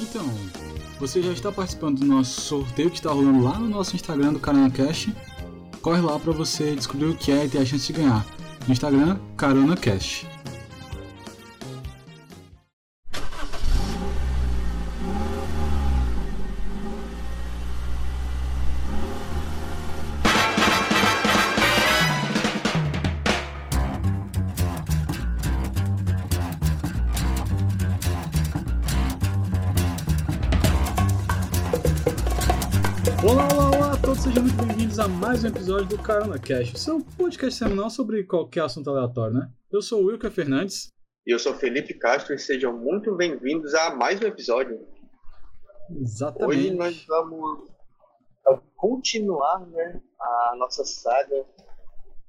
Então, você já está participando do nosso sorteio que está rolando lá no nosso Instagram do Carona Cash. Corre lá para você descobrir o que é e ter a chance de ganhar. Instagram, Carona Cash. Episódio do Carona Cash, seu podcast semanal sobre qualquer assunto aleatório, né? Eu sou o Wilker Fernandes. E eu sou Felipe Castro e sejam muito bem-vindos a mais um episódio. Exatamente. Hoje nós vamos continuar né, a nossa saga,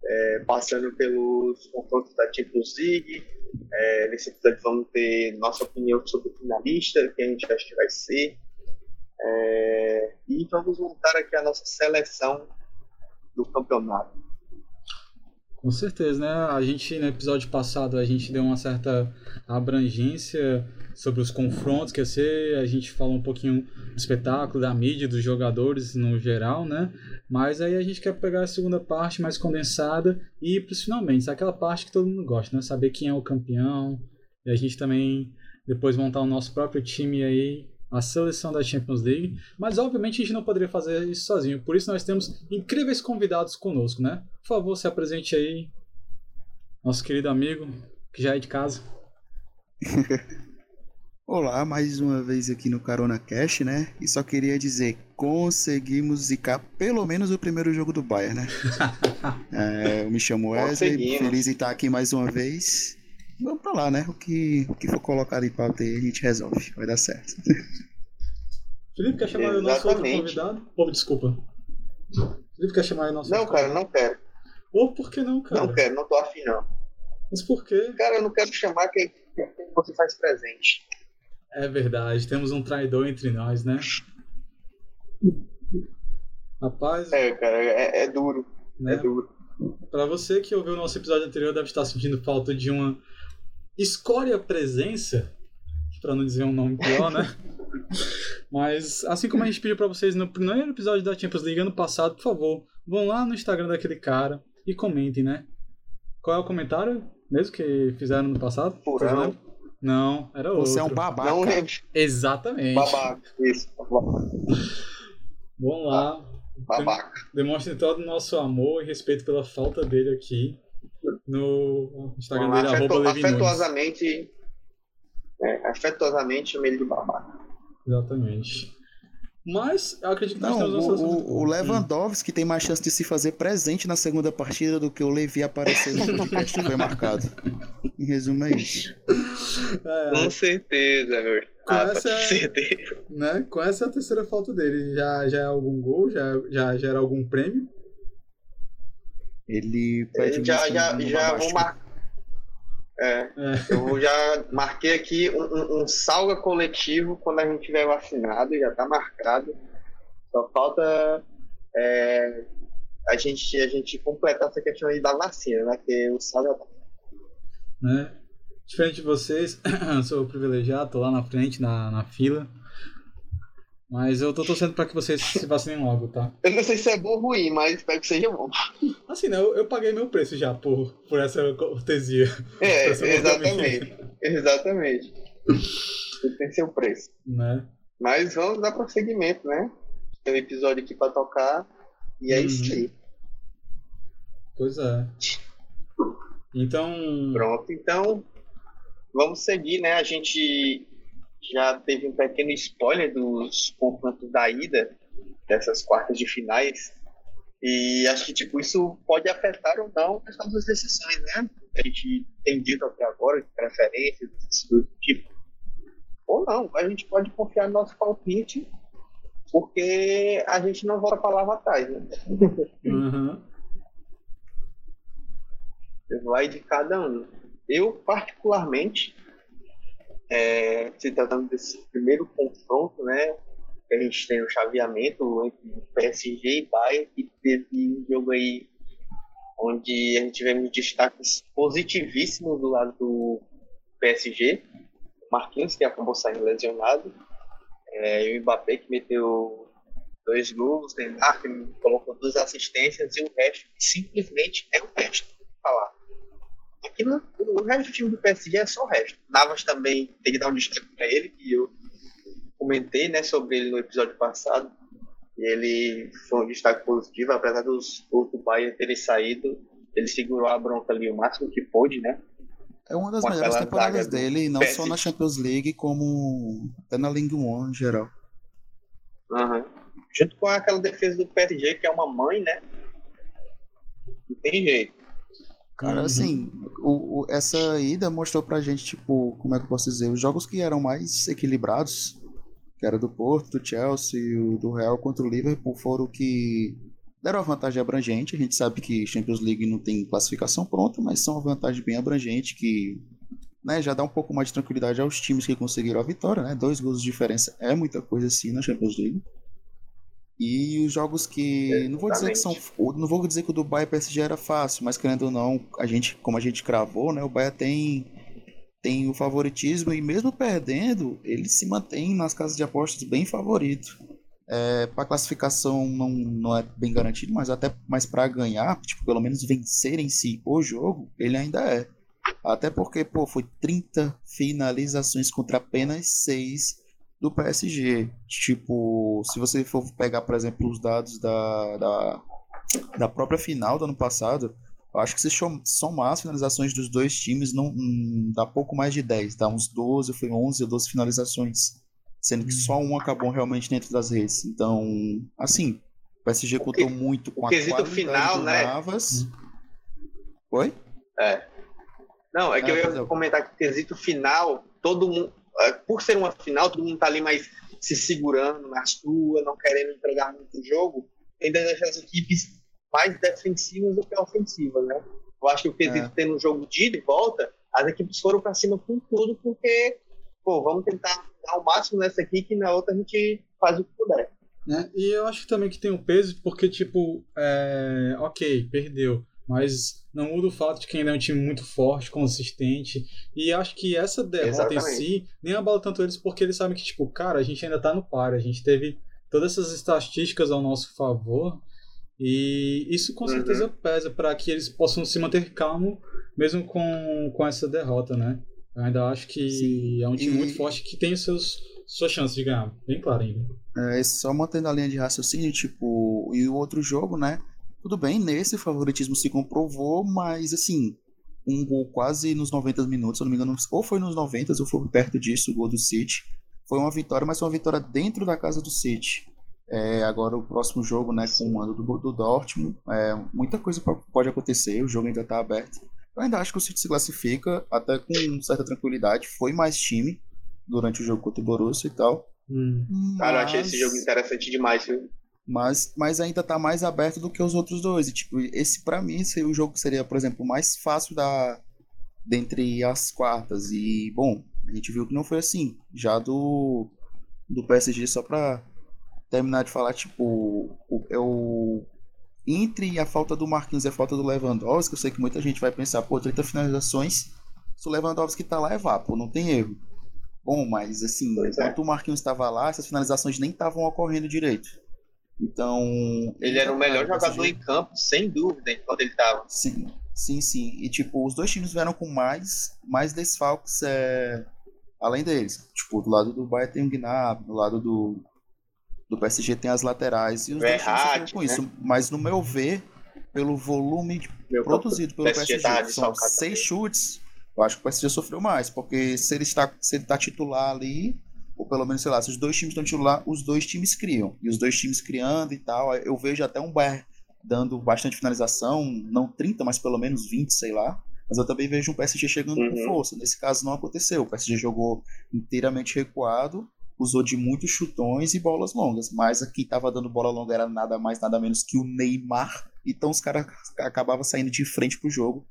é, passando pelos confrontos da Champions League. É, nesse episódio vamos ter nossa opinião sobre o finalista, que a gente acha que vai ser. É, e vamos montar aqui a nossa seleção do campeonato. Com certeza, né? A gente, no episódio passado, a gente deu uma certa abrangência sobre os confrontos que ia ser, a gente falou um pouquinho do espetáculo, da mídia, dos jogadores no geral, né? Mas aí a gente quer pegar a segunda parte mais condensada e ir para os finalmente, aquela parte que todo mundo gosta, né? Saber quem é o campeão, e a gente também depois montar o nosso próprio time aí a seleção da Champions League, mas obviamente a gente não poderia fazer isso sozinho, por isso nós temos incríveis convidados conosco, né? Por favor, se apresente aí, nosso querido amigo, que já é de casa. Olá, mais uma vez aqui no Carona Cash, né? E só queria dizer, conseguimos zicar pelo menos o primeiro jogo do Bayern, né? é, eu me chamo Wesley, feliz em estar aqui mais uma vez. Vamos pra lá, né? O que, o que for colocado em pauta aí, a gente resolve. Vai dar certo. Felipe, quer chamar Exatamente. o nosso outro convidado? Oh, desculpa. Felipe, quer chamar o nosso Não, cara, não quero. Ou oh, por que não, cara? Não quero, não tô afim, não. Mas por quê? Cara, eu não quero chamar quem, quem você faz presente. É verdade, temos um traidor entre nós, né? Rapaz. É, cara, é, é duro. Né? É duro. Para você que ouviu o nosso episódio anterior, deve estar sentindo falta de uma escória presença, para não dizer um nome pior, né? Mas assim como a gente pediu para vocês no primeiro episódio da Champions League ano passado, por favor, vão lá no Instagram daquele cara e comentem, né? Qual é o comentário mesmo que fizeram no passado? Furão. Não, era outro. Você é um babaca. Não, Exatamente. Babaca, isso. Vão lá. Babaca. Demonstrem todo o nosso amor e respeito pela falta dele aqui no Instagram dele, afetu afetuosamente, é, afetuosamente chama ele de babaca. Exatamente. Mas eu acredito que Não, nós temos o, o, o Lewandowski tem mais chance de se fazer presente na segunda partida do que o Levi aparecer no podcast que foi marcado. Em resumo, é isso. É, com certeza, meu. Com ah, essa, certeza. Né, com essa é a terceira falta dele. Já, já é algum gol? Já, já gera algum prêmio? Ele já já, já vou marcar. É, é. Eu já marquei aqui um, um, salga coletivo quando a gente tiver vacinado, já está marcado. Só falta é, a, gente, a gente completar essa questão aí da vacina, né? Que o salga tá. É. Diferente de vocês, sou privilegiado, tô lá na frente, na, na fila. Mas eu tô torcendo pra que vocês se vacinem logo, tá? Eu não sei se é bom ou ruim, mas espero que seja bom. Assim, né? Eu, eu paguei meu preço já por, por essa cortesia. É, exatamente. Exatamente. Tem seu preço. Né? Mas vamos dar prosseguimento, né? Tem um episódio aqui pra tocar. E é uhum. isso aí. Pois é. Então. Pronto, então. Vamos seguir, né? A gente já teve um pequeno spoiler dos confrontos da ida, dessas quartas de finais. E acho que tipo, isso pode afetar ou não as nossas decisões, né? A gente tem dito até agora, de preferências, do tipo. Ou não, a gente pode confiar no nosso palpite, porque a gente não volta a palavra atrás, né? Uhum. Vai de cada um. Eu, particularmente, é, se tratando desse primeiro confronto, né? A gente tem o chaveamento entre PSG e Bayern, que teve um jogo aí onde a gente tivemos destaques positivíssimos do lado do PSG. Marquinhos, que acabou saindo lesionado. É, e o Mbappé que meteu dois gols, Neymar que colocou duas assistências e o resto simplesmente é o resto. Falar. Aqui no, o resto do time do PSG é só o resto. Navas também tem que dar um destaque para ele, que eu comentei né, sobre ele no episódio passado. E ele foi um destaque positivo, apesar dos gols do Bayern terem saído, ele segurou a bronca ali o máximo que pôde, né? É uma das melhores temporadas dele, não PSG. só na Champions League, como até na Ligue 1 em geral. Uhum. Junto com aquela defesa do PSG, que é uma mãe, né? Não tem jeito. Cara, uhum. assim, o, o, essa ida mostrou pra gente, tipo, como é que eu posso dizer, os jogos que eram mais equilibrados, que era do Porto, do Chelsea, o do Real contra o Liverpool, foram que deram uma vantagem abrangente. A gente sabe que Champions League não tem classificação pronta, mas são uma vantagem bem abrangente que né, já dá um pouco mais de tranquilidade aos times que conseguiram a vitória. Né? Dois gols de diferença é muita coisa assim na Champions League. E os jogos que. Não vou dizer que são. Não vou dizer que o do Bayern PSG era fácil, mas querendo ou não, a gente, como a gente cravou, né? O Bayern tem, tem o favoritismo e mesmo perdendo, ele se mantém nas casas de apostas bem favorito. É, para classificação não, não é bem garantido, mas até mais para ganhar, tipo, pelo menos vencer em si o jogo, ele ainda é. Até porque, pô, foi 30 finalizações contra apenas 6 do PSG. Tipo, se você for pegar, por exemplo, os dados da, da, da própria final do ano passado, eu acho que se somar as finalizações dos dois times, não, hum, dá pouco mais de 10, dá uns 12, foi 11 ou 12 finalizações sendo que só um acabou realmente dentro das redes. Então, assim, o PSG contou muito com a qualidade final, do né? Navas. Oi? É. Não, é que é, eu ia comentar que o quesito final, todo mundo, por ser uma final, todo mundo tá ali mais se segurando na sua, não querendo entregar muito jogo, ainda deixa as equipes mais defensivas do que ofensivas, né? Eu acho que o quesito é. tendo um jogo de ida e volta, as equipes foram para cima com tudo, porque, pô, vamos tentar dar o máximo nessa aqui, que na outra a gente faz o que puder. Né? E eu acho também que tem um peso, porque, tipo, é... ok, perdeu. Mas não muda o fato de que ainda é um time muito forte, consistente. E acho que essa derrota Exatamente. em si nem abala tanto eles, porque eles sabem que, tipo, cara, a gente ainda tá no par. A gente teve todas essas estatísticas ao nosso favor. E isso com certeza uhum. pesa para que eles possam se manter calmo, mesmo com, com essa derrota, né? Eu ainda acho que Sim. é um time e... muito forte que tem seus, suas chances de ganhar, bem claro ainda. É, só mantendo a linha de raciocínio, tipo, e o outro jogo, né? Tudo bem, nesse o favoritismo se comprovou, mas assim, um gol quase nos 90 minutos, se eu não me engano, ou foi nos 90 ou foi perto disso, o gol do City. Foi uma vitória, mas foi uma vitória dentro da casa do City. É, agora o próximo jogo, né, com o mando do, do Dortmund, é, muita coisa pode acontecer, o jogo ainda está aberto. Eu ainda acho que o City se classifica até com certa tranquilidade. Foi mais time durante o jogo contra o Borussia e tal. Hum. Mas... Cara, eu achei esse jogo interessante demais, viu? Mas, mas ainda tá mais aberto do que os outros dois. E, tipo, esse para mim seria o jogo que seria, por exemplo, mais fácil da dentre as quartas. E, bom, a gente viu que não foi assim. Já do, do PSG, só pra terminar de falar, tipo, eu entre a falta do Marquinhos e a falta do Lewandowski, eu sei que muita gente vai pensar, pô, 30 finalizações, se o Lewandowski tá lá é vapo, não tem erro. Bom, mas assim, pois enquanto é. o Marquinhos estava lá, essas finalizações nem estavam ocorrendo direito. Então. Ele era o melhor jogador em campo, sem dúvida, enquanto ele estava. Sim, sim, sim. E tipo, os dois times vieram com mais, mais desfalques é, além deles. Tipo, do lado do Bayern tem o Gnabry, do lado do, do PSG tem as laterais e os dois times com né? isso. Mas no meu ver, pelo volume meu produzido pelo PSG, PSG são seis chutes, eu acho que o PSG sofreu mais, porque se ele está, se ele está titular ali, ou pelo menos, sei lá, se os dois times estão titular, os dois times criam. E os dois times criando e tal, eu vejo até um Bayern dando bastante finalização, não 30, mas pelo menos 20, sei lá. Mas eu também vejo um PSG chegando uhum. com força. Nesse caso não aconteceu. O PSG jogou inteiramente recuado usou de muitos chutões e bolas longas, mas aqui estava dando bola longa era nada mais, nada menos que o Neymar. Então os caras acabavam saindo de frente pro jogo,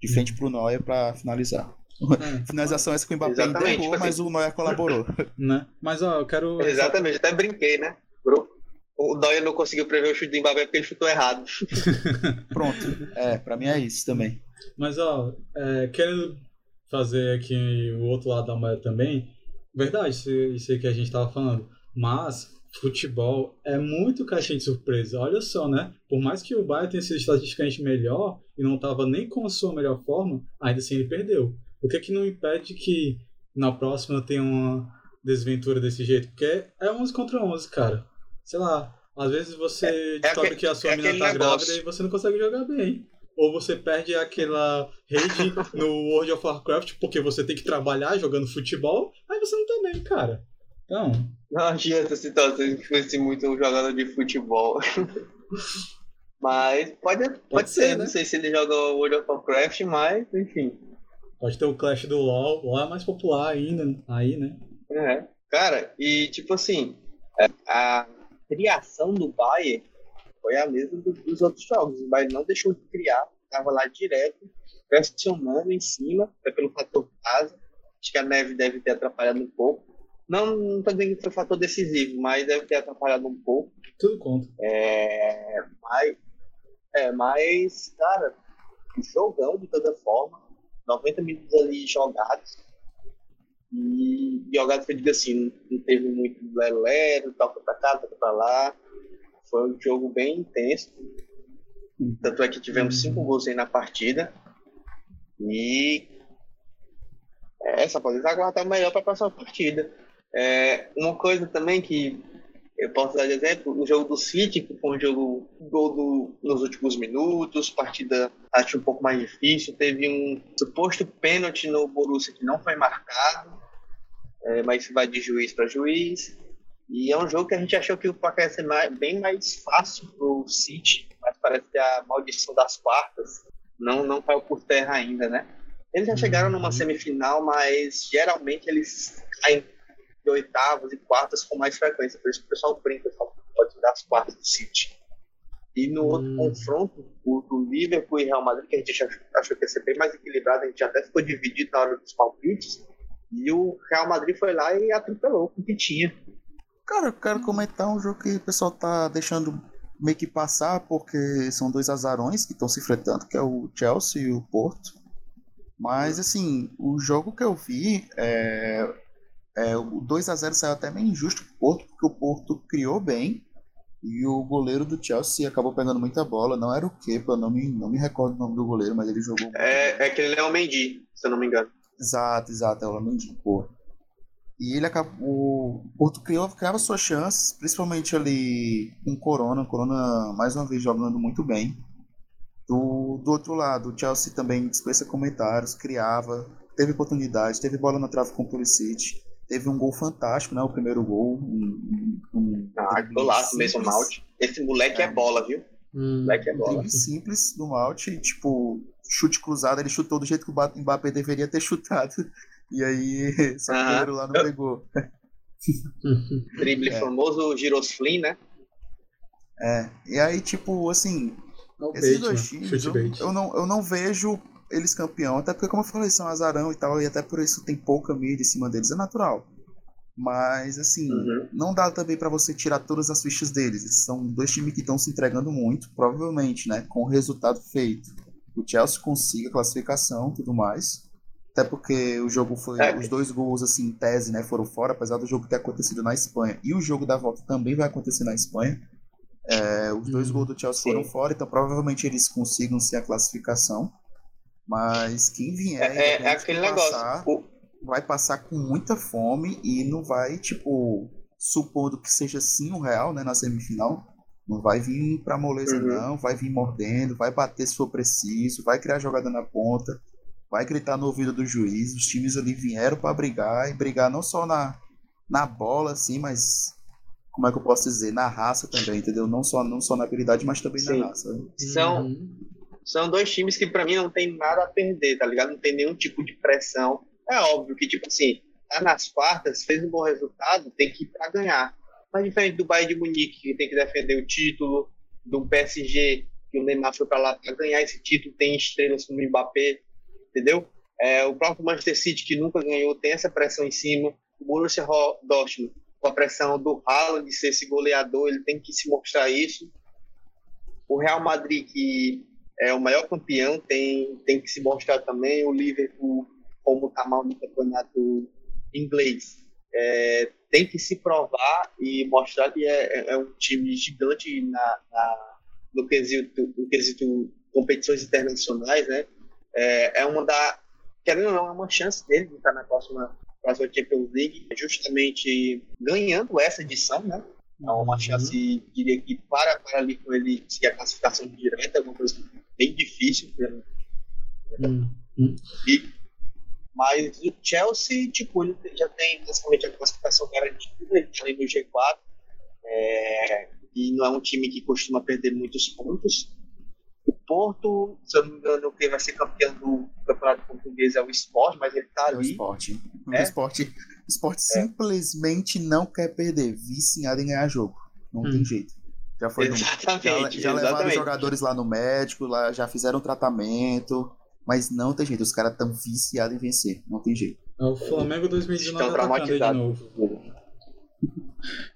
de frente pro Neuer para finalizar. É. Finalização essa que o Mbappé enterrou, tipo mas assim. o Neuer colaborou. Né? Mas ó, eu quero. Exatamente, até brinquei, né? O Neuer não conseguiu prever o chute do Mbappé porque ele chutou errado. Pronto. É, pra mim é isso também. Mas ó, é, querendo fazer aqui o outro lado da moeda também, Verdade, isso, isso aí que a gente estava falando. Mas futebol é muito caixinha de surpresa. Olha só, né? Por mais que o Bayern tenha sido estatisticamente melhor e não estava nem com a sua melhor forma, ainda assim ele perdeu. O que é que não impede que na próxima tenha uma desventura desse jeito? Porque é 11 contra 11, cara. Sei lá, às vezes você é, descobre é que a sua é menina tá negócio. grávida e você não consegue jogar bem. Ou você perde aquela rede no World of Warcraft porque você tem que trabalhar jogando futebol, aí você não tá bem, cara. Então. Não adianta situações que fosse muito um jogador de futebol. mas pode, pode, pode ser, ser né? não sei se ele joga World of Warcraft, mas enfim. Pode ter o Clash do LoL, LoL é mais popular ainda, aí, né? É. Cara, e tipo assim, é, a criação do Bayern foi a mesma dos outros jogos. O Bayern não deixou de criar, estava lá direto, pressionando em cima, até pelo fator casa. Acho que a neve deve ter atrapalhado um pouco. Não, não tô dizendo que foi fator decisivo, mas deve ter atrapalhado um pouco. Tudo conta. É, mas, é, mas, cara, jogão de toda forma. 90 minutos ali jogados. E jogados que eu digo assim, não teve muito lero, toca pra cá, toca pra lá. Foi um jogo bem intenso. Tanto é que tivemos cinco gols aí na partida. E é, só pode aguardar melhor para a partida. É, uma coisa também que eu posso dar de exemplo, o jogo do City, que foi um jogo gol do, nos últimos minutos, partida acho um pouco mais difícil, teve um suposto pênalti no Borussia que não foi marcado, é, mas vai de juiz para juiz. E é um jogo que a gente achou que o placar ia ser mais, bem mais fácil para o City, mas parece que a maldição das quartas não, não caiu por terra ainda, né? Eles já chegaram numa uhum. semifinal, mas geralmente eles caem de oitavas e quartas com mais frequência. Por isso que o pessoal brinca, pode dar as quartas do City. E no outro hum. confronto, o do Liverpool e Real Madrid, que a gente achou que ia ser bem mais equilibrado, a gente até ficou dividido na hora dos palpites. E o Real Madrid foi lá e atropelou com o que tinha. Cara, eu quero comentar um jogo que o pessoal tá deixando meio que passar, porque são dois azarões que estão se enfrentando, que é o Chelsea e o Porto. Mas, assim, o jogo que eu vi, é, é, o 2 a 0 saiu até meio injusto pro Porto, porque o Porto criou bem e o goleiro do Chelsea acabou pegando muita bola. Não era o Kepa, não me, não me recordo o nome do goleiro, mas ele jogou. É, é aquele Léo Mendy, se eu não me engano. Exato, exato, é o Léo Mendy, pô. E ele acabou. O Porto criou, criava suas chances, principalmente ali com Corona. Corona, mais uma vez, jogando muito bem. Do, do outro lado, o Chelsea também dispensa comentários, criava, teve oportunidade, teve bola na trave com o Pulisic. Teve um gol fantástico, né? O primeiro gol. Um, um, ah, golaço mesmo, Malte. Esse moleque é, é bola, viu? Hum, moleque é bola. Um simples do Malte, tipo, chute cruzado, ele chutou do jeito que o Mbappé deveria ter chutado. E aí, só que o goleiro lá não pegou. Drible é. famoso Girosflin, né? É, e aí, tipo, assim, não esses bait, dois né? times, eu, eu, não, eu não vejo eles campeão. Até porque, como eu falei, são azarão e tal, e até por isso tem pouca mídia em cima deles, é natural. Mas, assim, uhum. não dá também para você tirar todas as fichas deles. São dois times que estão se entregando muito, provavelmente, né? Com o resultado feito. O Chelsea consiga a classificação tudo mais. Até porque o jogo foi. É. Os dois gols, assim, em tese, né, foram fora, apesar do jogo ter acontecido na Espanha. E o jogo da volta também vai acontecer na Espanha. É, os dois uhum. gols do Chelsea foram fora, então provavelmente eles consigam ser a classificação. Mas quem vier é, é, aquele passar, negócio. vai passar com muita fome e não vai, tipo, supondo que seja sim o real, né, na semifinal. Não vai vir pra moleza, uhum. não. Vai vir mordendo, vai bater se for preciso, vai criar jogada na ponta, vai gritar no ouvido do juiz. Os times ali vieram para brigar e brigar não só na, na bola, assim, mas como é que eu posso dizer, na raça também, entendeu? Não só, não só na habilidade, mas também Sim. na raça. São, uhum são dois times que para mim não tem nada a perder, tá ligado? Não tem nenhum tipo de pressão. É óbvio que, tipo assim, tá nas quartas, fez um bom resultado, tem que ir para ganhar. Mas diferente do Bayern de Munique, que tem que defender o título, do PSG, que o Neymar foi para lá para ganhar esse título, tem estrelas como o Mbappé, entendeu? É, o próprio Manchester City, que nunca ganhou, tem essa pressão em cima. O Borussia Dortmund, com a pressão do Haaland de ser esse goleador, ele tem que se mostrar isso. O Real Madrid, que é o maior campeão, tem, tem que se mostrar também. O Liverpool, como está mal no campeonato inglês, é, tem que se provar e mostrar que é, é, é um time gigante na, na, no, quesito, no quesito competições internacionais, né? É, é uma da, querendo ou não, é uma chance dele de estar na próxima, próxima Champions League, justamente ganhando essa edição, né? É uma uhum. chance, diria que, para, para ali com ele se a classificação direta, é uma coisa bem difícil. Né? Uhum. E, mas o Chelsea, tipo, ele já tem basicamente a classificação garantida, ele está no G4, é, e não é um time que costuma perder muitos pontos. O Porto, se eu não me engano, quem vai ser campeão do Campeonato Português é o Sport, mas ele está ali. É o Sport. É? O Sport, o Sport é. simplesmente não quer perder, viciado em ganhar jogo. Não hum. tem jeito. Já foi exatamente, no, já, já levaram jogadores lá no médico, lá já fizeram tratamento. Mas não tem jeito, os caras estão viciados em vencer, não tem jeito. É o Flamengo 2019 atacando de novo.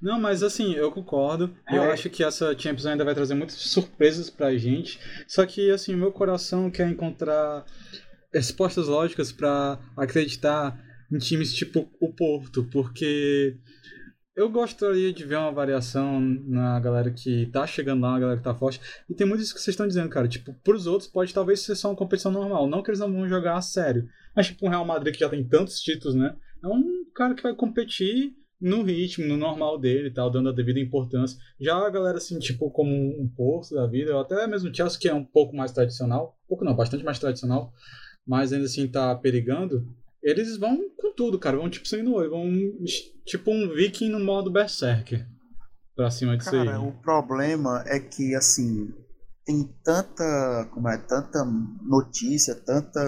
Não, mas assim, eu concordo. É. Eu acho que essa Champions ainda vai trazer muitas surpresas pra gente. Só que, assim, meu coração quer encontrar respostas lógicas para acreditar em times tipo o Porto, porque eu gostaria de ver uma variação na galera que tá chegando lá, na galera que tá forte. E tem muito isso que vocês estão dizendo, cara. Tipo, pros outros pode talvez ser só uma competição normal. Não que eles não vão jogar a sério. Mas, tipo, um Real Madrid que já tem tantos títulos, né? É um cara que vai competir no ritmo, no normal dele e tal, dando a devida importância. Já a galera, assim, tipo, como um Porto da vida, até mesmo o Chelsea, que é um pouco mais tradicional. Pouco não, bastante mais tradicional. Mas ainda assim tá perigando eles vão com tudo, cara. Vão tipo sem no vão tipo um viking no modo berserker. Pra cima disso cara, aí. o problema é que, assim, tem tanta, como é, tanta notícia, tanta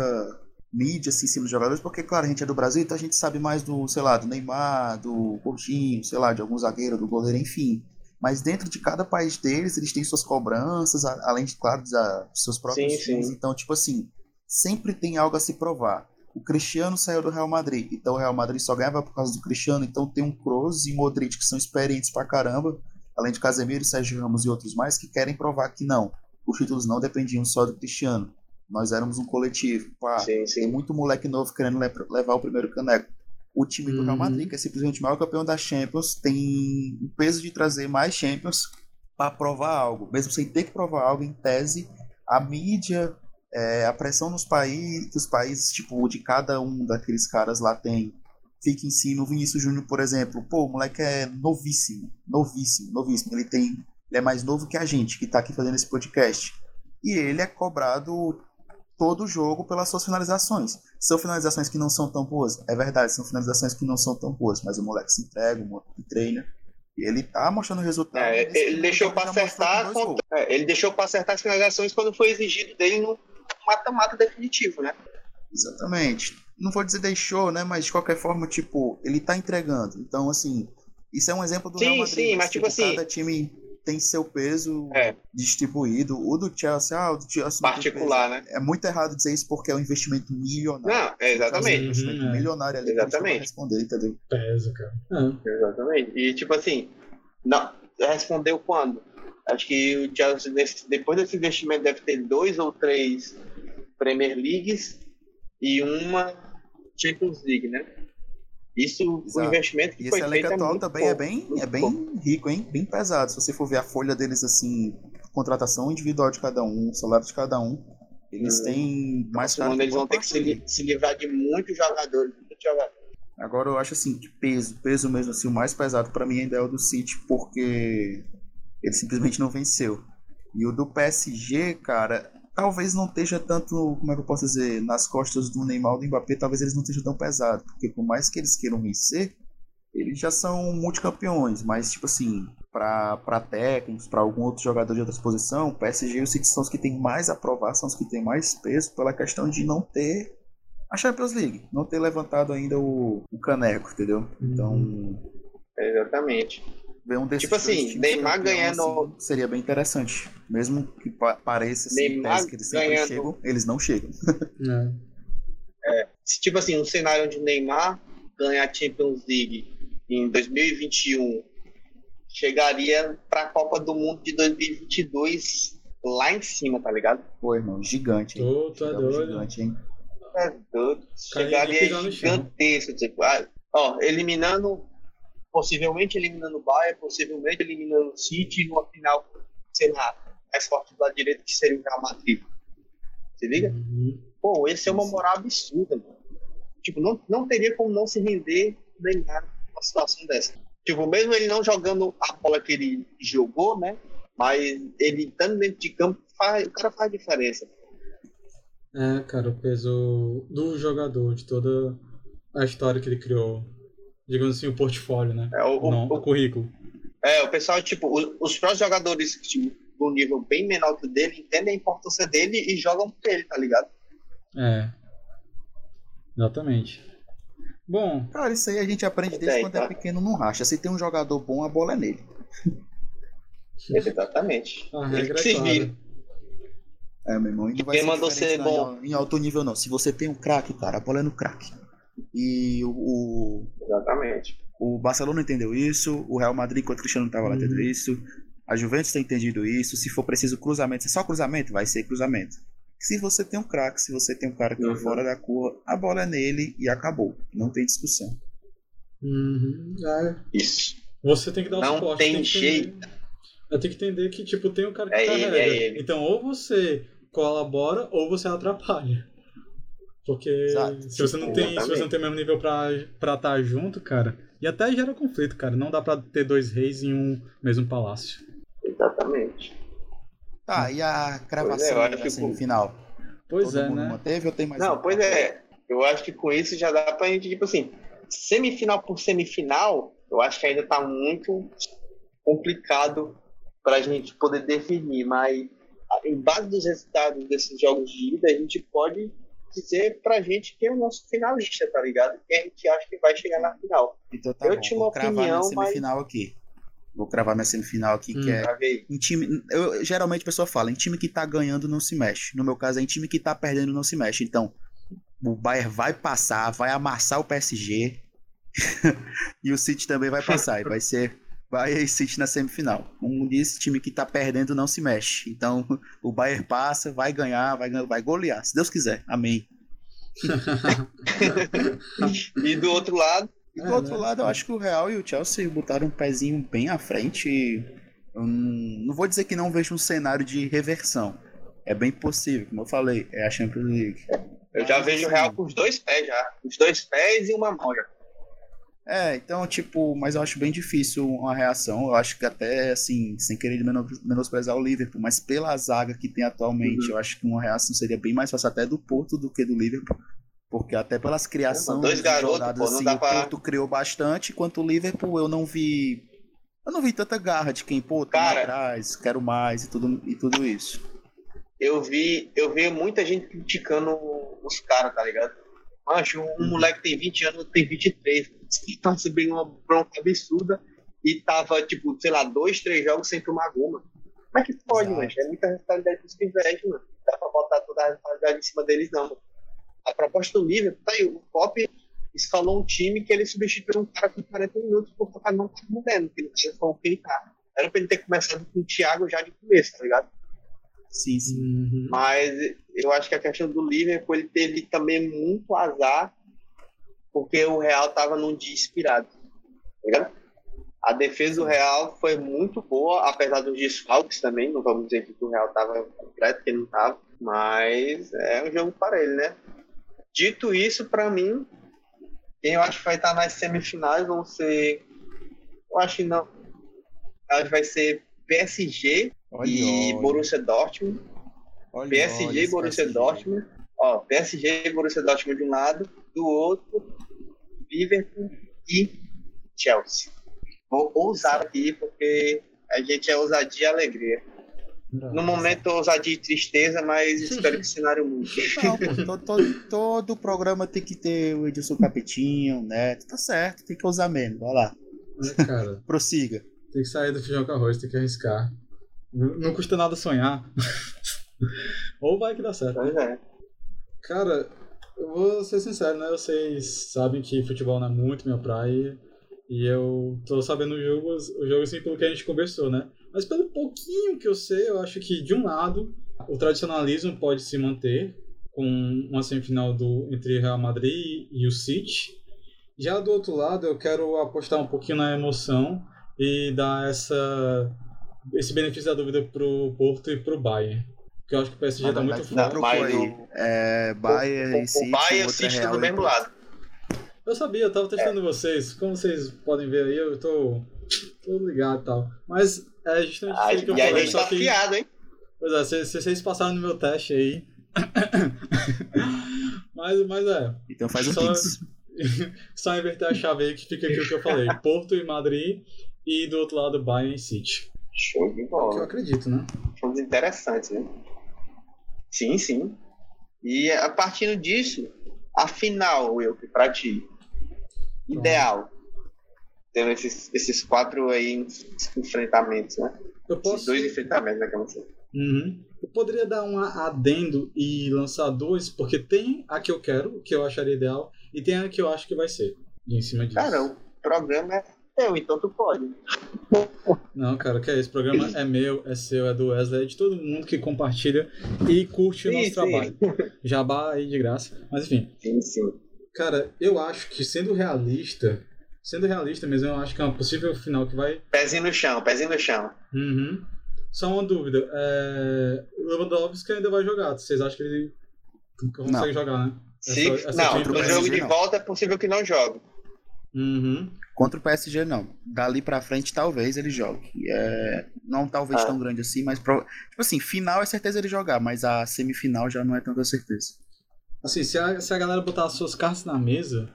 mídia assim, em cima dos jogadores, porque, claro, a gente é do Brasil, então a gente sabe mais do, sei lá, do Neymar, do Coutinho, sei lá, de algum zagueiro, do goleiro, enfim. Mas dentro de cada país deles, eles têm suas cobranças, além de, claro, dos seus próprios sim, times. Sim. Então, tipo assim, sempre tem algo a se provar o Cristiano saiu do Real Madrid, então o Real Madrid só ganhava por causa do Cristiano, então tem um Kroos e Modric que são experientes pra caramba, além de Casemiro, Sérgio Ramos e outros mais, que querem provar que não, os títulos não dependiam só do Cristiano, nós éramos um coletivo, pá, sim, sim. tem muito moleque novo querendo levar o primeiro caneco. O time do Real uhum. Madrid, que é simplesmente o maior campeão da Champions, tem o peso de trazer mais Champions para provar algo, mesmo sem ter que provar algo em tese, a mídia é, a pressão nos países, os países, tipo, de cada um daqueles caras lá tem, fica em cima. O Vinícius Júnior, por exemplo, pô, o moleque é novíssimo, novíssimo, novíssimo. Ele tem, ele é mais novo que a gente que tá aqui fazendo esse podcast. E ele é cobrado todo o jogo pelas suas finalizações. São finalizações que não são tão boas, é verdade, são finalizações que não são tão boas, mas o moleque se entrega, o moleque treina. E ele tá mostrando resultado. É, ele deixou para acertar, é, ele deixou para acertar as finalizações quando foi exigido dele no mata-mata definitivo, né? Exatamente. Não vou dizer deixou, né? Mas de qualquer forma, tipo, ele tá entregando. Então, assim, isso é um exemplo do sim, Real Madrid. Sim, mas tipo, tipo assim... Cada time tem seu peso é. distribuído. O do Chelsea, ah, o do Chelsea particular, né? É muito errado dizer isso porque é um investimento milionário. Não, é exatamente. É um investimento uhum, milionário ali exatamente. responder, entendeu? Pesa, cara. É. Exatamente. E tipo assim, não, respondeu quando? Acho que o Chelsea, depois desse investimento, deve ter dois ou três Premier Leagues e uma Champions League, né? Isso, Exato. o investimento que e foi esse feito é também é bem, é bem rico, hein? Bem pesado. Se você for ver a folha deles, assim, contratação individual de cada um, salário de cada um, eles hum. têm mais caro. Eles vão ter que se, se, livrar de muitos jogadores, Agora eu acho assim, que peso, peso mesmo assim, o mais pesado para mim ainda é o do City, porque ele simplesmente não venceu. E o do PSG, cara, talvez não esteja tanto, como é que eu posso dizer, nas costas do Neymar ou do Mbappé, talvez eles não estejam tão pesados, porque por mais que eles queiram vencer, eles já são multicampeões, mas tipo assim, para técnicos, para algum outro jogador de outra posição, o PSG e o City são os que têm mais aprovação, são os que têm mais peso pela questão de não ter a Champions League, não ter levantado ainda o, o caneco, entendeu? Então, exatamente ver um desses Tipo assim, Neymar ganhando. Assim, seria bem interessante. Mesmo que pareça assim, Neymar que eles sempre ganhando... chegam, eles não chegam. é. é. Tipo assim, um cenário onde Neymar ganha a Champions League em 2021 chegaria para a Copa do Mundo de 2022 lá em cima, tá ligado? Pô, irmão, gigante. Hein? Tô, tá doido. Gigante, hein? É doido. Chegaria gigantesco. Tipo, ah, ó, eliminando, possivelmente eliminando o Bayern, possivelmente eliminando o City, numa final, sei lá, mais forte do lado direito, que seria o Real Madrid. Se liga? Uhum. Pô, esse é uma moral absurda, mano. Tipo, não, não teria como não se render Neymar uma situação dessa. Tipo, mesmo ele não jogando a bola que ele jogou, né? Mas ele estando dentro de campo, faz, o cara faz diferença. É, cara, o peso do jogador, de toda a história que ele criou. Digamos assim, o portfólio, né? É, o, Não, o, o currículo. É, o pessoal, tipo, os, os próprios jogadores tipo, do nível bem menor que o dele entendem a importância dele e jogam por ele, tá ligado? É. Exatamente. Bom. Cara, isso aí a gente aprende desde é, quando tá. é pequeno no racha. Se tem um jogador bom, a bola é nele. Exatamente. A regra é clara. É, meu irmão. não vai Quem mandou ser bom? Em alto nível, não. Se você tem um craque, cara, a bola é no craque. E o, o, Exatamente. O Barcelona entendeu isso, o Real Madrid, quando o Cristiano estava lá, entendeu uhum. isso. A Juventus tem entendido isso. Se for preciso cruzamento, se é só cruzamento, vai ser cruzamento. Se você tem um craque, se você tem um cara que tá uhum. fora da curva, a bola é nele e acabou. Não tem discussão. Uhum. É. Isso. Você tem que dar o Não suporte. tem, tem jeito. Eu tenho que entender que, tipo, tem um cara que é carrega. Ele, é então, ou você colabora ou você atrapalha. Porque Exato. se você não tem, se você não tem o mesmo nível pra estar tá junto, cara, e até gera conflito, cara. Não dá pra ter dois reis em um mesmo palácio. Exatamente. Tá, e a cravação é, da semifinal? Pois Todo é, né? Manteve ou tem mais Não, pois é. Eu acho que com isso já dá pra gente, tipo assim, semifinal por semifinal, eu acho que ainda tá muito complicado pra gente poder definir, mas em base dos resultados desses jogos de ida, a gente pode dizer pra gente quem é o nosso finalista, tá ligado? Quem a gente acha que vai chegar na final. Então tá eu bom, tinha uma vou opinião, minha semifinal mas... aqui. Vou cravar minha semifinal aqui, hum, que é em time. Eu, geralmente a pessoa fala, em time que tá ganhando não se mexe. No meu caso, é em time que tá perdendo não se mexe. Então, o Bayern vai passar, vai amassar o PSG. e o City também vai passar. e vai ser Bayern e City na semifinal. Um desse time que tá perdendo não se mexe. Então, o Bayern passa, vai ganhar, vai, vai golear, se Deus quiser. Amém. e do outro lado? E do é, outro né? lado, eu acho que o Real e o Chelsea botaram um pezinho bem à frente. Eu não vou dizer que não vejo um cenário de reversão. É bem possível, como eu falei, é a Champions League. Eu já vejo o Real com os dois pés já. Os dois pés e uma mão já. É, então, tipo, mas eu acho bem difícil uma reação. Eu acho que até, assim, sem querer menosprezar o Liverpool, mas pela zaga que tem atualmente, uhum. eu acho que uma reação seria bem mais fácil até do Porto do que do Liverpool. Porque até pelas criações dois garotos, jogadas, pô, assim, o. Porto criou bastante, enquanto o Liverpool eu não vi. Eu não vi tanta garra de quem, pô, tá Cara, atrás, quero mais e tudo, e tudo isso. Eu vi, eu vi muita gente criticando os caras, tá ligado? Acho um uhum. moleque tem 20 anos, tem 23 tá recebendo uma bronca absurda e tava, tipo, sei lá, dois, três jogos sem tomar goma. Como é que pode, mano? É muita responsabilidade dos inveja, mano. Não dá pra botar toda a responsabilidade em cima deles, não. A proposta do Liverpool, tá aí, o Pop escalou um time que ele substituiu um cara com 40 minutos porque o cara não tá mudando, porque ele não quem tá. Era pra ele ter começado com o Thiago já de começo, tá ligado? Sim, sim. Uhum. Mas eu acho que a questão do Liverpool, ele teve também muito azar porque o Real estava num dia inspirado. Tá a defesa do Real foi muito boa, apesar dos desfalques também. Não vamos dizer que o Real estava completo, que não estava. Mas é um jogo para ele, né? Dito isso, para mim, quem eu acho que vai estar nas semifinais vão ser. Eu acho que não. Acho que vai ser PSG olha, e olha. Borussia Dortmund. Olha, PSG e Borussia PSG. Dortmund. Ó, PSG e Borussia Dortmund de um lado, do outro, Liverpool e Chelsea. Vou ousar aqui porque a gente é ousadia e alegria. No momento, ousadia e tristeza, mas espero que o cenário mude. Não, pô, todo, todo, programa tem que ter o Edilson Capetinho, né? Tá certo, tem que usar menos. Vai lá. É, cara, Prossiga. Tem que sair do feijão com arroz, tem que arriscar. Não custa nada sonhar. Ou vai que dá certo. Pois é. Cara, eu vou ser sincero, né? Vocês sabem que futebol não é muito minha praia. E eu tô sabendo o jogo, o jogo assim pelo que a gente conversou, né? Mas pelo pouquinho que eu sei, eu acho que de um lado o tradicionalismo pode se manter com uma semifinal do entre Real Madrid e o City. Já do outro lado, eu quero apostar um pouquinho na emoção e dar essa esse benefício da dúvida pro Porto e pro Bayern. Porque eu acho que o PSG está muito forte. Bayern, é, Bayern e City. O Bayern e o City do mesmo lado. Eu sabia, eu tava testando é. vocês. Como vocês podem ver aí, eu tô, tô ligado e tal. Mas é justamente ah, isso que eu falei. E a gente tá fiado, hein? Pois é, se, se vocês passaram no meu teste aí. mas, mas é. Então faz o só, Pix. só inverter a chave aí que fica aqui o que eu falei. Porto e Madrid e do outro lado Bayern e City. Show de bola. Que eu acredito, né? Jogos interessantes, né? Sim, sim. E a partir disso, a final, eu pra ti. Ideal. Tendo esses, esses quatro aí enfrentamentos, né? Eu posso... Esses dois enfrentamentos, né? Que eu uhum. Eu poderia dar um adendo e lançar dois, porque tem a que eu quero, que eu acharia ideal, e tem a que eu acho que vai ser, em cima disso. Cara, o programa é teu, então tu pode. Não, cara, que é esse programa é meu, é seu, é do Wesley, é de todo mundo que compartilha e curte o nosso sim. trabalho. Jabá aí de graça, mas enfim. Sim, sim. Cara, eu acho que sendo realista, sendo realista mesmo, eu acho que é uma possível final que vai. Pezinho no chão, pezinho no chão. Uhum. Só uma dúvida. É... O Lewandowski ainda vai jogar. Vocês acham que ele consegue não. jogar, né? Essa, essa não, no jogo de volta é possível que não jogue. Uhum. Contra o PSG, não. Dali pra frente, talvez ele jogue. É, não talvez ah. tão grande assim, mas. Pro... Tipo assim, final é certeza ele jogar, mas a semifinal já não é tanta certeza. Assim, se a, se a galera botar as suas cartas na mesa,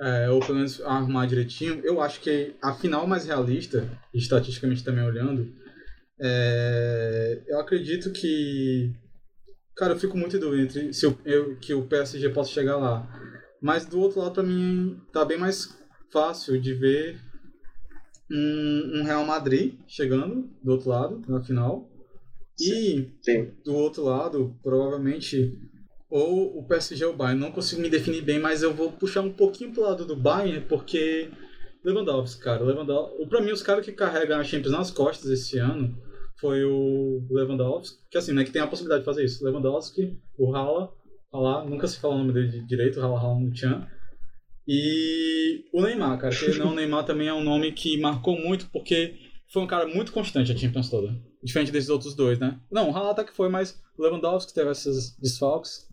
é, ou pelo menos arrumar direitinho, eu acho que a final mais realista, estatisticamente também olhando, é, eu acredito que. Cara, eu fico muito em dúvida entre se eu, eu, que o PSG possa chegar lá. Mas do outro lado, pra mim, tá bem mais fácil de ver um, um Real Madrid chegando do outro lado, na final. E Sim. do outro lado, provavelmente, ou o PSG ou o Bayern. Não consigo me definir bem, mas eu vou puxar um pouquinho pro lado do Bayern, porque Lewandowski, cara. Lewandowski, pra mim, os caras que carregam a Champions nas costas esse ano foi o Lewandowski, que assim, né, que tem a possibilidade de fazer isso. Lewandowski, o Hala, Hala, nunca se fala o nome dele direito, Hala Hala Chan. E o Neymar, cara, que não, o Neymar também é um nome que marcou muito porque foi um cara muito constante a Champions toda. Diferente desses outros dois, né? Não, o até que foi, mas Lewandowski teve esses desfalques.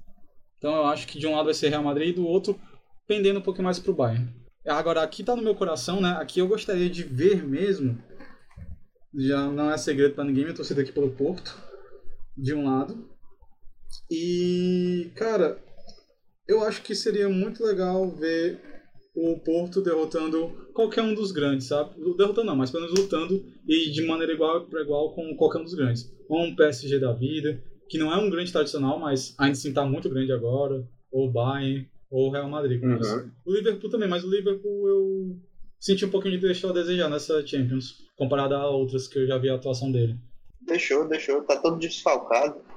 Então eu acho que de um lado vai ser Real Madrid e do outro pendendo um pouquinho mais pro Bayern. Agora, aqui tá no meu coração, né? Aqui eu gostaria de ver mesmo. Já não é segredo para ninguém, minha torcida aqui pelo Porto. De um lado. E, cara, eu acho que seria muito legal ver o Porto derrotando qualquer um dos grandes, sabe? Derrotando não, mas pelo menos lutando e de maneira igual para igual com qualquer um dos grandes. Ou um PSG da vida, que não é um grande tradicional, mas ainda assim está muito grande agora, ou o Bayern, ou o Real Madrid. Uhum. O Liverpool também, mas o Liverpool eu senti um pouquinho de deixar a desejar nessa Champions, comparado a outras que eu já vi a atuação dele. Deixou, deixou, tá todo desfalcado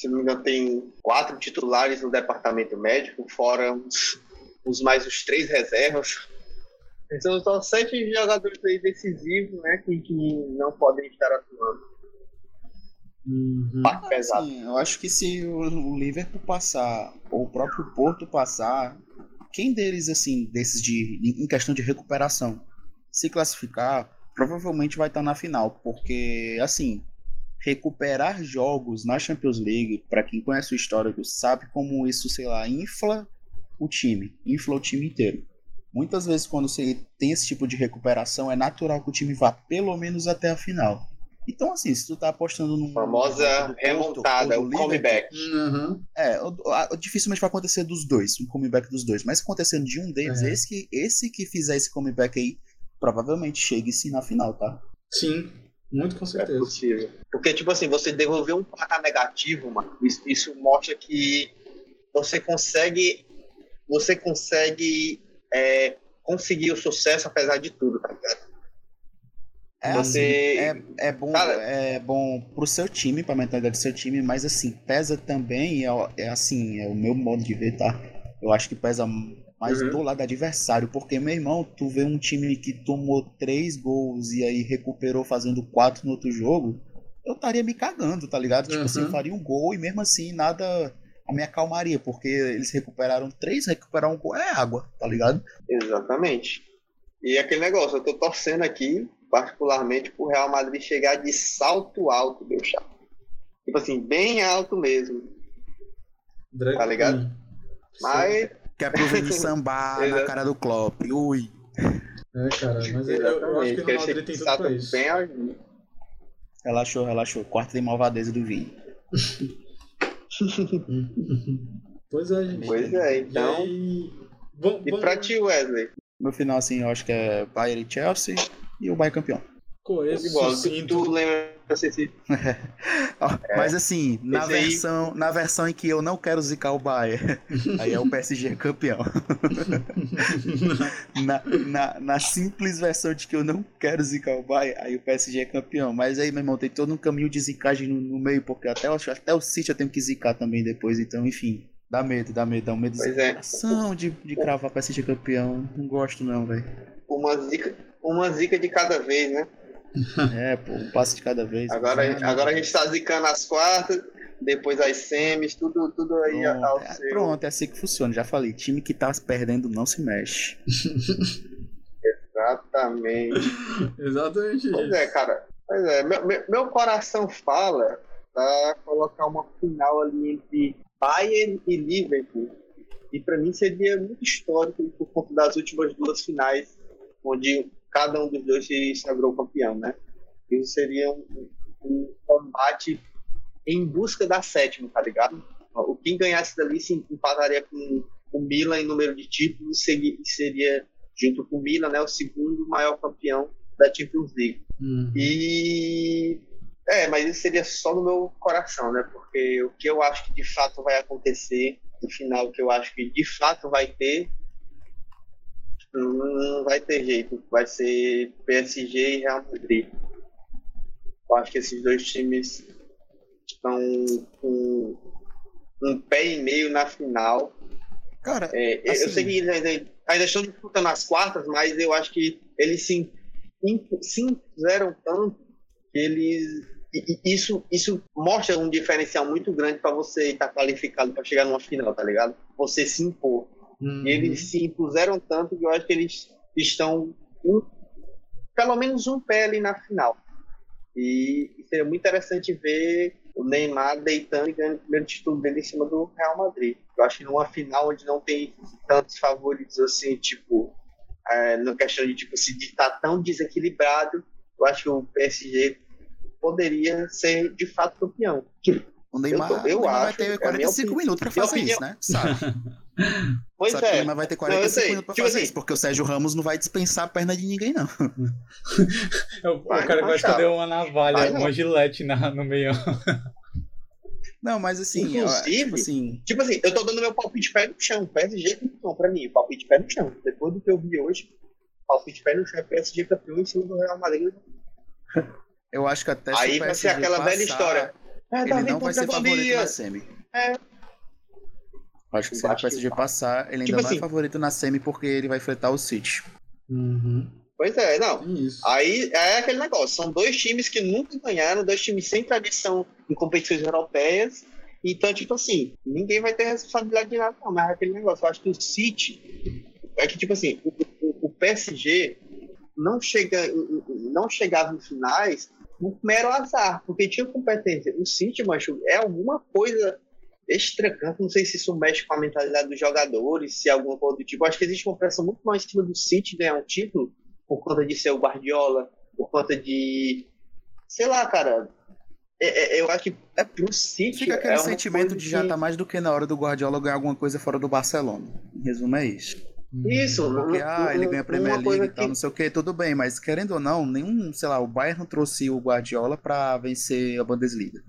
se não me engano, tem quatro titulares no departamento médico, fora os, os mais os três reservas. Então são sete jogadores aí decisivos, né, que, que não podem estar atuando. Uhum. pesado. Sim, eu acho que se o, o Liverpool passar, ou o próprio Porto passar, quem deles, assim, desses de, em questão de recuperação, se classificar, provavelmente vai estar na final, porque, assim, recuperar jogos na Champions League, para quem conhece o histórico, sabe como isso, sei lá, infla o time, infla o time inteiro. Muitas vezes, quando você tem esse tipo de recuperação, é natural que o time vá pelo menos até a final. Então, assim, se tu tá apostando no. Famosa remontada, o comeback. Uhum. É, dificilmente vai acontecer dos dois, um comeback dos dois. Mas acontecendo de um deles, é. esse, que, esse que fizer esse comeback aí, provavelmente chegue sim na final, tá? Sim. Muito com certeza. É possível. Porque, tipo assim, você devolver um placar negativo, mano, isso, isso mostra que você consegue. Você consegue é, conseguir o sucesso apesar de tudo, tá ligado? É, você... assim, é, é bom Cara, é bom pro seu time, pra mentalidade do seu time, mas assim, pesa também, é, é assim, é o meu modo de ver, tá? Eu acho que pesa mas uhum. do lado adversário, porque, meu irmão, tu vê um time que tomou três gols e aí recuperou fazendo quatro no outro jogo, eu estaria me cagando, tá ligado? Tipo uhum. assim, eu uhum. faria um gol e mesmo assim nada a minha calmaria, porque eles recuperaram três, recuperar um gol é água, tá ligado? Exatamente. E aquele negócio, eu tô torcendo aqui, particularmente, pro Real Madrid chegar de salto alto, meu chá. Tipo assim, bem alto mesmo. Drag tá ligado? Mas. Quer pro Vini sambar na cara do Klopp. Ui. É, cara, mas eu, eu, acho que o Madrid tem tudo pra isso. Bem Relaxou, relaxou. Quarto de malvadeza do Vini. pois é, gente. Pois é, então. E, Bom, e pra ti, Wesley? No final, assim, eu acho que é Bayern e Chelsea e o Bayern campeão. Coeso, tu lembra é. Mas assim, na versão, na versão em que eu não quero zicar o Bayern, aí é o PSG campeão. na, na, na, simples versão de que eu não quero zicar o Bayern, aí o PSG é campeão. Mas aí, meu irmão, tem todo um caminho de zicagem no, no meio, porque até, até o City eu tenho que zicar também depois, então, enfim. Dá medo, dá medo, dá um medo de é. de, de cravar PSG campeão. Não gosto não, velho. Uma zica, uma zica de cada vez, né? É, pô, um passo de cada vez. Agora, né? agora a gente tá zicando as quartas, depois as semis, tudo, tudo aí pronto, ao é, seu. Pronto, é assim que funciona. Já falei, time que tá perdendo não se mexe. Exatamente. Exatamente. Pois é, cara. Pois é, meu, meu, meu coração fala pra colocar uma final ali entre Bayern e Liverpool. E para mim seria muito histórico por conta das últimas duas finais, onde cada um dos dois se sagrou campeão, né? Isso seria um, um combate em busca da sétima, tá ligado? O quem ganhasse dali se empataria com o Milan em número de títulos seria, seria junto com o Milan, né, o segundo maior campeão da Champions League. Uhum. E é, mas isso seria só no meu coração, né? Porque o que eu acho que de fato vai acontecer, no final, o que eu acho que de fato vai ter, não vai ter jeito. Vai ser PSG e Real Madrid. Eu acho que esses dois times estão com um pé e meio na final. Cara, é, assim... eu sei que ainda, ainda estão disputando as quartas, mas eu acho que eles se, se impuseram tanto que eles. Isso, isso mostra um diferencial muito grande para você estar tá qualificado para chegar numa final, tá ligado? Você se impor. Uhum. Eles se impuseram tanto que eu acho que eles estão um, pelo menos um pé ali na final. E, e seria muito interessante ver o Neymar deitando e ganhando o primeiro título dele em cima do Real Madrid. Eu acho que numa final onde não tem tantos favoritos assim, tipo, é, na questão de tipo, se estar tá tão desequilibrado, eu acho que o PSG poderia ser de fato campeão. O Neymar, eu, tô, eu o Neymar acho, vai ter 45 é minutos para fazer isso, né? Sabe? Pois Só é. Que o vai ter 45 minutos pra tipo fazer assim, isso, porque o Sérgio Ramos não vai dispensar a perna de ninguém, não. o, o cara vai esconder uma navalha, vai, uma gilete na, no meio. Não, mas assim, Inclusive, tipo assim... tipo assim, eu tô dando meu palpite pé no chão. PSG campeão pra mim, palpite pé no chão. Depois do que eu vi hoje, palpite pé no chão, PSG campeão em cima do Real Madrid. Eu acho que até Aí vai ser aquela passar, velha história. É, ele não vai ser favorito na semi. É, Acho que se o PSG passar, ele ainda tipo não é assim, é favorito na semi porque ele vai enfrentar o City. Uhum. Pois é, não. Isso. Aí é aquele negócio. São dois times que nunca ganharam, dois times sem tradição em competições europeias. Então, tipo assim, ninguém vai ter responsabilidade de nada, não. Mas é aquele negócio. Eu acho que o City. É que, tipo assim, o, o, o PSG não, chega, não chegava em finais por mero azar, porque tinha competência. O City, macho, é alguma coisa extra-campo. Não sei se isso mexe com a mentalidade dos jogadores, se é alguma coisa do tipo. Acho que existe uma pressão muito mais em cima do City ganhar um título por conta de ser o Guardiola, por conta de. Sei lá, cara. É, é, eu acho que é pro City. Fica aquele é sentimento de já tá mais do que na hora do Guardiola ganhar alguma coisa fora do Barcelona. Em resumo, é isso. Isso, Porque, ah, ele ganha a Premier League e tal, que... não sei o que, tudo bem, mas querendo ou não, nenhum, sei lá, o Bayern trouxe o Guardiola para vencer a Bundesliga.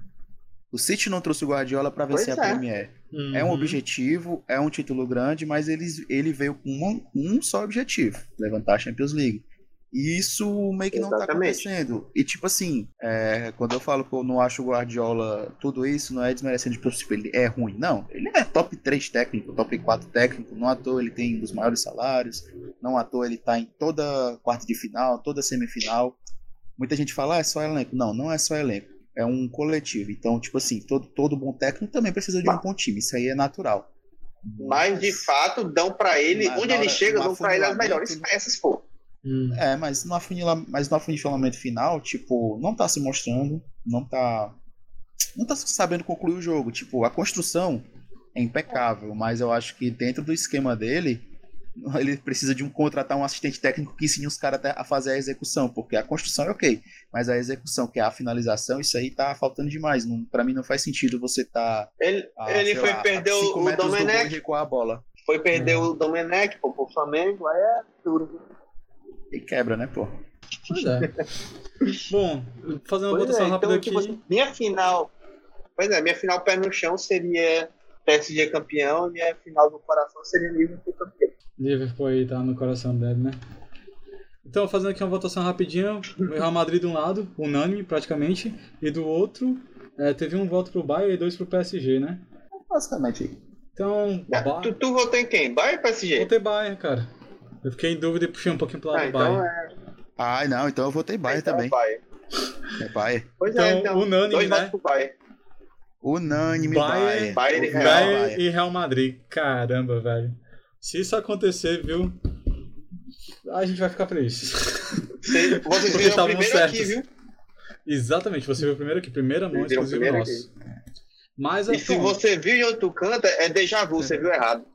O City não trouxe o Guardiola para vencer pois a é. Premier. Uhum. É um objetivo, é um título grande, mas ele, ele veio com um, um só objetivo: levantar a Champions League. E isso meio que não tá acontecendo. E tipo assim, é, quando eu falo que eu não acho o Guardiola tudo isso, não é desmerecendo de tipo, ele é ruim. Não, ele é top 3 técnico, top 4 técnico. Não à toa ele tem um dos maiores salários. Não à toa ele tá em toda quarta de final, toda semifinal. Muita gente fala, ah, é só elenco. Não, não é só elenco é um coletivo. Então, tipo assim, todo, todo bom técnico também precisa de um bom time. Isso aí é natural. Mas, de fato, dão para ele, mas, onde ele chega, dão para ele as melhores peças, pô. Hum. É, mas no, afunila, mas no afunilamento final, tipo, não tá se mostrando, não tá. Não tá sabendo concluir o jogo. Tipo, a construção é impecável, mas eu acho que dentro do esquema dele, ele precisa de um contratar um assistente técnico que ensine os caras a fazer a execução, porque a construção é ok, mas a execução, que é a finalização, isso aí tá faltando demais. Não, para mim não faz sentido você tá. Ele, a, ele foi lá, perder o Domenech. a bola. Foi perder o Domenech pô, pro Flamengo, aí é duro. E quebra, né, pô? Pois é. Bom, fazendo uma pois votação é, rápida então, aqui. Tipo, minha final. Pois é, minha final pé no chão seria PSG campeão e a final do coração seria Liverpool campeão. Liverpool aí tá no coração dele, né? Então, fazendo aqui uma votação rapidinha, o Real Madrid de um lado, unânime praticamente, e do outro, é, teve um voto pro Bayern e dois pro PSG, né? Basicamente. Então, é, tu, tu votou em quem? Bayern ou PSG? Votei Bayern, cara. Eu fiquei em dúvida e puxei um pouquinho pro lado ah, do então Bayern. É... Ah, não, então eu votei Bayern então é também. É Bayern. É Bayern. Pois então, é, então, unânime, dois né? pro Bayern. Unânime Bayern, Bayern, Bayern, Bayern e Real Madrid. Caramba, velho. Se isso acontecer, viu? A gente vai ficar feliz. Vocês viram primeiro certos. aqui, viu? Exatamente, você viu primeiro aqui, primeira mão, exclusivo nosso. Mas, e se você viu em outro canto, é déjà vu, você viu errado.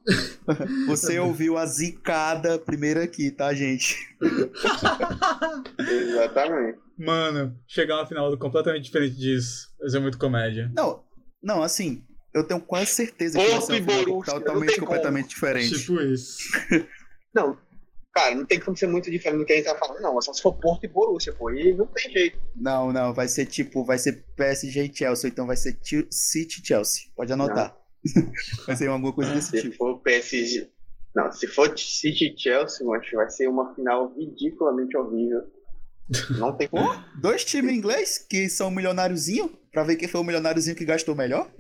Você ouviu a zicada primeiro aqui, tá, gente? Exatamente. Mano, chegar uma final completamente diferente disso, isso é muito comédia. Não, não, assim, eu tenho quase certeza que vai ser um final totalmente, completamente como. diferente. Tipo isso. não, cara, não tem como ser muito diferente do que a gente tá falando, não. É só se for Porto e Borussia, pô. E não tem jeito. Não, não, vai ser tipo, vai ser PSG e Chelsea, então vai ser City e Chelsea. Pode anotar. vai ser alguma coisa desse se tipo. Se for PSG. Não, se for City e Chelsea, mano, vai ser uma final ridiculamente horrível. Não tem como. Dois times ingleses que são milionáriozinho, pra ver quem foi o milionáriozinho que gastou melhor.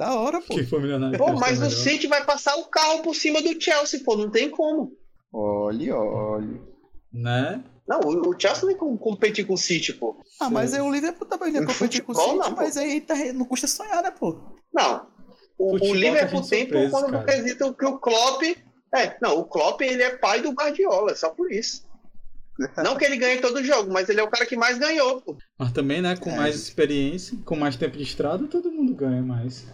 Da hora, pô. Que foi milionário. Pô, mas o City vai passar o carro por cima do Chelsea, pô. Não tem como. Olha, olha. Né? Não, o Chelsea não tem competir com o City, pô. Ah, mas aí o Liverpool também não competir com o City, não, mas aí tá, não custa sonhar, né, pô? Não. O, o Liverpool tem por conta do quesito que o Klopp. É, não, o Klopp ele é pai do Guardiola, só por isso. Não que ele ganhe todo jogo, mas ele é o cara que mais ganhou, pô. Mas também, né, com é. mais experiência, com mais tempo de estrada, todo mundo ganha mais.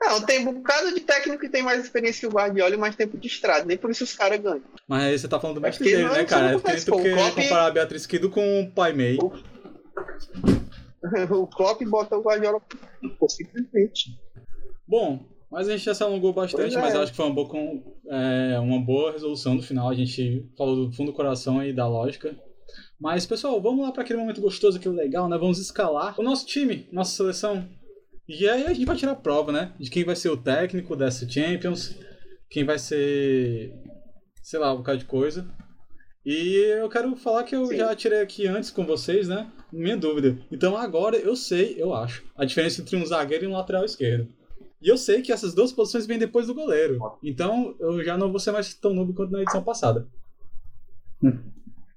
Não, tem um bocado de técnico que tem mais experiência que o Guardiola e mais tempo de estrada. Nem por isso os caras ganham. Mas aí você tá falando do mestre dele, né, cara? É porque tu quer Klopp... comparar a Beatriz Kido com o Pai Mei. O... o Klopp bota o Guardiola simplesmente. Bom, mas a gente já se alongou bastante, é. mas acho que foi uma boa, é, uma boa resolução no final. A gente falou do fundo do coração e da lógica. Mas, pessoal, vamos lá para aquele momento gostoso, aquele legal, né? Vamos escalar o nosso time, nossa seleção. E aí a gente vai tirar a prova, né? De quem vai ser o técnico dessa Champions, quem vai ser, sei lá, um bocado de coisa. E eu quero falar que eu Sim. já tirei aqui antes com vocês, né? Minha dúvida. Então agora eu sei, eu acho, a diferença entre um zagueiro e um lateral esquerdo. E eu sei que essas duas posições vêm depois do goleiro. Então eu já não vou ser mais tão novo quanto na edição passada.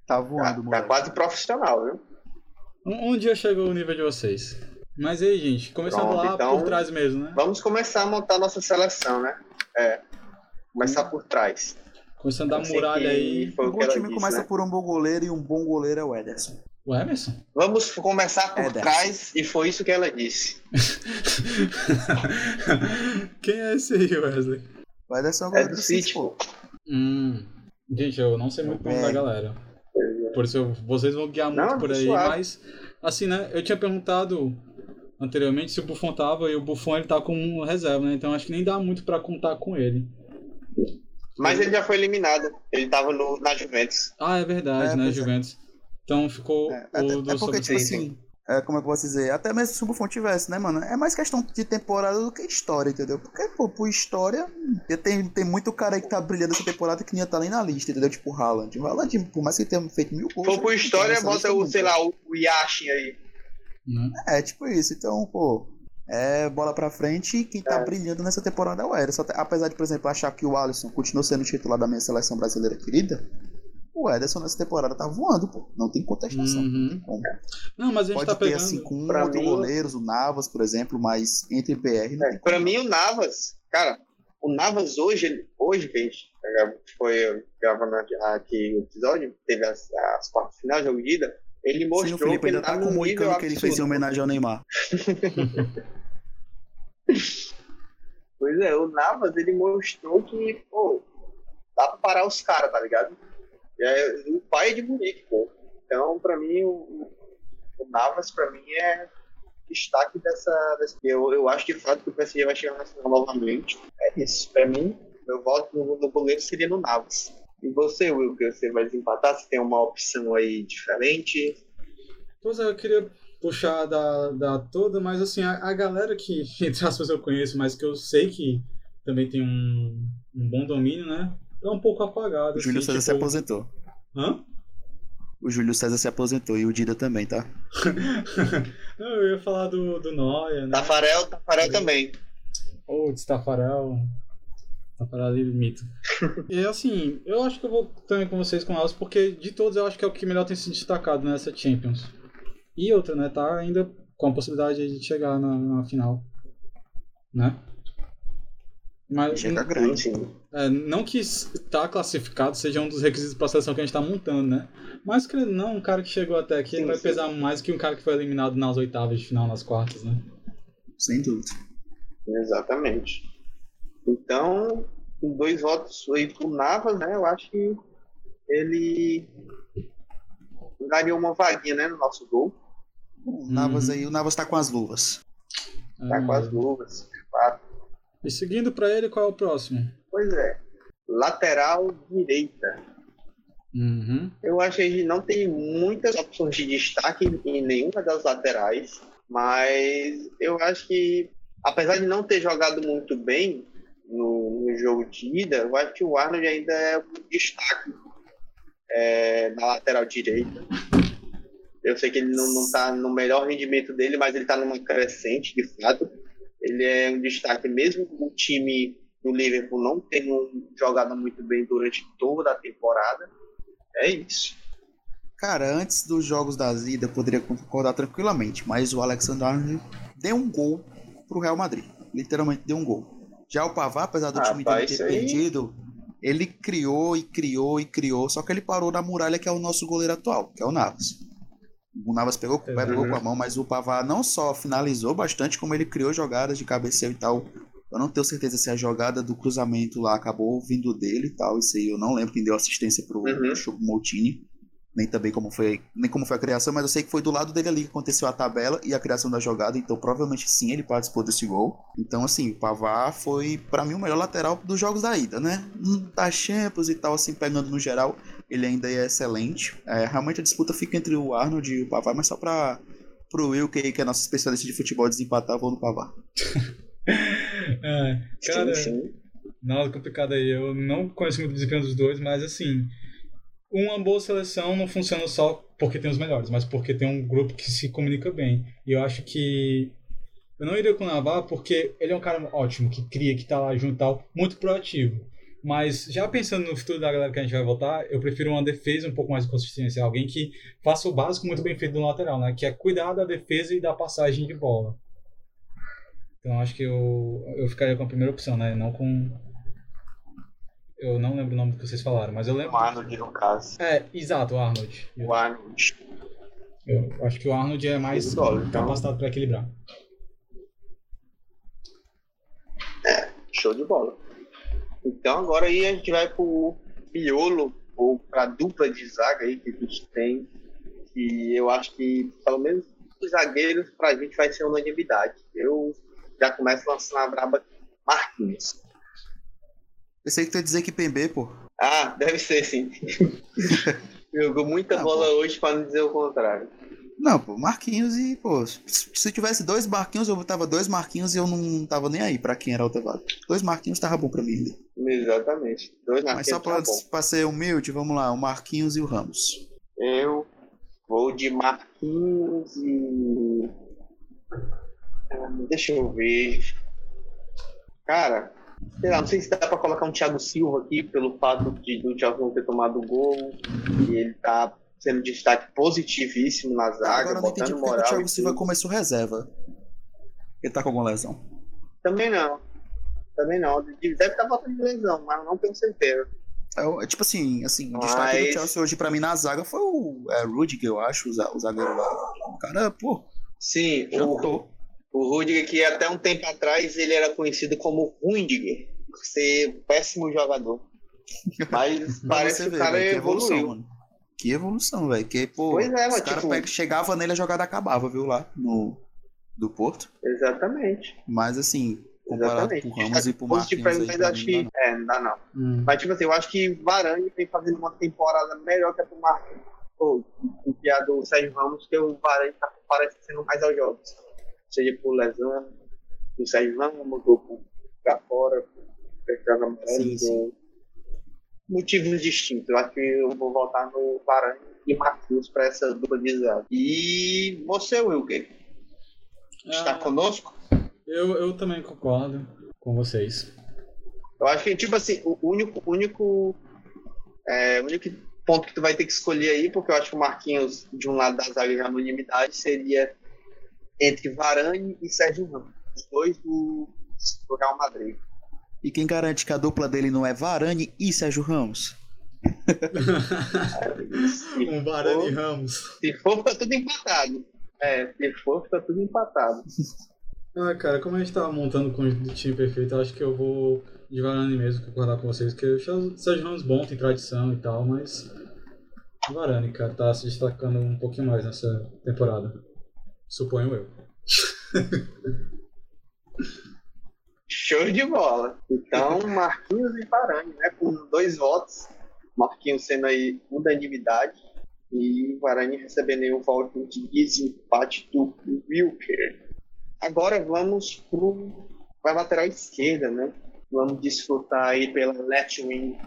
Tá voando, mano. Tá, tá quase profissional, viu? Um, um dia chegou o nível de vocês. Mas aí, gente, começando Pronto, lá então, por trás mesmo, né? Vamos começar a montar nossa seleção, né? É. Começar hum. por trás. Começando da muralha aí. Um bom time disse, começa né? por um bom goleiro e um bom goleiro é o Ederson. O Emerson? Vamos começar por Ederson. trás e foi isso que ela disse. Quem é esse aí, Wesley? O Ederson é o goleiro é do, do City, pô. Hum. Gente, eu não sei muito bem é. da galera. Por isso eu, vocês vão guiar muito não, por aí, suave. mas assim, né? Eu tinha perguntado anteriormente se o Buffon tava e o Buffon ele tá com reserva, né? Então acho que nem dá muito para contar com ele. Mas ele já foi eliminado. Ele tava no, na Juventus. Ah, é verdade, é, né? Juventus. Então ficou é, o é, do é porque, tipo assim, é, como é que eu posso dizer? Até mesmo se o Buffon tivesse, né, mano? É mais questão de temporada do que história, entendeu? Porque, pô, por história, tem, tem muito cara aí que tá brilhando essa temporada que nem tá nem na lista, entendeu? Tipo o Haaland. O Haaland, por mais que tenha feito mil gols. Pô, por história, bota o, sei lá, o, o Yashin aí. Né? É, tipo isso. Então, pô, é bola pra frente e quem tá é. brilhando nessa temporada é o Ederson. Apesar de, por exemplo, achar que o Alisson continua sendo titular da minha seleção brasileira querida, o Ederson nessa temporada tá voando, pô. Não tem contestação. Uhum. Não, mas a gente Pode tá ter pegando... assim com pra outro mim- goleiros, o Navas, por exemplo, mas entre PR não É, tem pra mim, o Navas, cara, o Navas hoje, hoje gente foi gravando aqui o episódio, teve as, as quartas final, jogo de ida, ele Sim, o mostrou Felipe que ele ainda tá tá comunicando que ele fez em homenagem ao Neymar. Pois é, o Navas, ele mostrou que, pô, dá pra parar os caras, tá ligado? É, o pai é de Munique, pô. Então, pra mim, o, o Navas, pra mim, é destaque dessa... dessa eu, eu acho de fato que o PSG vai chegar na final novamente. É isso. Pra mim, meu voto no, no goleiro seria no Navas. E você, Will, que você vai desempatar? Você tem uma opção aí diferente? Pois é, eu queria puxar da, da toda, mas assim, a, a galera que, entre aspas, eu conheço, mas que eu sei que também tem um, um bom domínio, né? Tá um pouco apagado. O Júlio assim, César se tipo... aposentou. Hã? O Júlio César se aposentou e o Dida também, tá? Não, eu ia falar do, do Noia, né? Tafarel, Tafarel também. Putz, Tafarel. Tafarel ali, mito. e assim, eu acho que eu vou também com vocês com elas, porque de todos eu acho que é o que melhor tem se destacado nessa Champions. E outra, né? Tá ainda com a possibilidade de chegar na, na final. Né? Mas Chega grande. Sim. é, não que estar classificado seja um dos requisitos para a seleção que a gente está montando, né? Mas querendo ou não, um cara que chegou até aqui Sim, vai sim. pesar mais que um cara que foi eliminado nas oitavas de final, nas quartas, né? Sem dúvida. Exatamente. Então, com dois votos aí pro Navas, né? Eu acho que ele daria uma vaguinha, né, no nosso gol. O Navas aí, o Navas tá com as luvas. Tá Ah, com as luvas. claro. E seguindo para ele, qual é o próximo? Pois é. Lateral direita. Uhum. Eu acho que a gente não tem muitas opções de destaque em nenhuma das laterais, mas eu acho que, apesar de não ter jogado muito bem no, no jogo de ida, eu acho que o Arnold ainda é um destaque é, na lateral direita. Eu sei que ele não está no melhor rendimento dele, mas ele está numa crescente, de fato. Ele é um destaque, mesmo o time do Liverpool não tendo jogado muito bem durante toda a temporada. É isso. Cara, antes dos jogos da ida, eu poderia concordar tranquilamente, mas o Alexander Arnold deu um gol pro Real Madrid. Literalmente deu um gol. Já o Pavard, apesar do Ah, time dele ter perdido, ele criou e criou e criou, só que ele parou na muralha que é o nosso goleiro atual, que é o Navas. O Navas pegou, Uhum. pegou com a mão, mas o Pavard não só finalizou bastante, como ele criou jogadas de cabeceio e tal. Eu não tenho certeza se a jogada do cruzamento lá acabou vindo dele e tal. Isso aí eu não lembro quem deu assistência pro, Uhum. pro Choupo-Moting. Nem também como foi, nem como foi a criação, mas eu sei que foi do lado dele ali que aconteceu a tabela e a criação da jogada, então provavelmente sim ele participou desse gol. Então assim, o Pavard foi pra mim o melhor lateral dos jogos da ida, né? Hum, Da Champions e tal assim, pegando no geral, ele ainda é excelente. É, realmente a disputa fica entre o Arnold e o Pavard, mas só pra pro Will, que, que é nosso especialista de futebol, desempatar, eu vou no Pavard. É, cara, sim, sim. nada complicado aí. Eu não conheço muito o desempenho dos dois, mas assim, uma boa seleção não funciona só porque tem os melhores, mas porque tem um grupo que se comunica bem. E eu acho que eu não iria com o Navarro porque ele é um cara ótimo, que cria, que tá lá junto e tal, muito proativo. Mas já pensando no futuro da galera que a gente vai votar, eu prefiro uma defesa um pouco mais de consistência, alguém que faça o básico muito bem feito no lateral, né? Que é cuidar da defesa e da passagem de bola. Então acho que eu, eu ficaria com a primeira opção, né? Não com. Eu não lembro o nome que vocês falaram, mas eu lembro. O Arnold, no caso. É, exato, o Arnold. O Arnold. Eu acho que o Arnold é mais bola, então. capacitado para equilibrar. Show de bola. Então agora aí a gente vai pro miolo, ou pra dupla de zaga aí que a gente tem. Que eu acho que, pelo menos, os zagueiros pra gente vai ser unanimidade. Eu já começo lançando a braba Marquinhos. Pensei que tu ia dizer que Pembe, pô. Ah, deve ser sim. Jogou muita Ah, bola pô. hoje pra não dizer o contrário. Não, pô, Marquinhos e, pô, se se tivesse dois Marquinhos, eu botava dois Marquinhos e eu não tava nem aí pra quem era o vaga. Dois Marquinhos tava bom pra mim. Exatamente. Dois Mas só pra, Marquinhos tá pra ser humilde, vamos lá, o Marquinhos e o Ramos. Eu vou de Marquinhos e. Ah, Deixa eu ver. Cara, sei lá, não sei se dá para colocar um Thiago Silva aqui, pelo fato de do Thiago não ter tomado o gol, e ele tá sendo destaque positivíssimo na zaga, Agora, botando entendi moral. O Thiago Silva começou reserva. Ele tá com alguma lesão? Também não. Também não. Deve estar tá voltando de lesão, mas não tenho certeza. É, é, tipo assim, assim, o destaque do Chelsea hoje pra mim na zaga foi o é, Rudiger, eu acho, o zagueiro lá. O cara, pô. Sim, o, o Rudiger, que até um tempo atrás ele era conhecido como Rundiger, por ser péssimo jogador. Mas parece que o cara evoluiu. Evolução, que evolução, velho. Que, pô, pois é, os caras tipo... chegava nele a jogada acabava, viu, lá no do Porto. Exatamente. Mas assim, comparado Exatamente. pro Ramos e pro Marquinhos. Aí, acho que, é, não dá não. Hum. Mas tipo assim, eu acho que Varane vem fazendo uma temporada melhor que a do Marquinhos. Ou que a do Sérgio Ramos, que o Varane tá parecendo mais aos jogos seja por lesão, do Sérgio Ramos, ou por ficar fora, por amarelo, motivos distintos. Eu acho que eu vou voltar no Varane e Marquinhos para essa dupla de zaga. E você, Wilker, está ah, conosco? Eu, eu também concordo com vocês. Eu acho que, tipo assim, o único, único, é, único ponto que tu vai ter que escolher aí, porque eu acho que o Marquinhos, de um lado da zaga já no unanimidade, seria entre Varane e Sérgio Ramos, os dois do, do Real Madrid. E quem garante que a dupla dele não é Varane e Sérgio Ramos? um Varane e Ramos. Se for, tá tudo empatado. É, se for, tá tudo empatado. Ah, cara, como a gente tá montando com o time perfeito, acho que eu vou de Varane mesmo concordar com vocês, porque o Sérgio Ramos bom, tem tradição e tal, mas Varane, cara, tá se destacando um pouquinho mais nessa temporada. Suponho eu. Show de bola. Então, Marquinhos e Varane, né? Com dois votos. Marquinhos sendo aí unanimidade. E Varane recebendo aí o voto de desempate do Wilker. Agora vamos para a lateral esquerda, né? Vamos desfrutar aí pela left wing.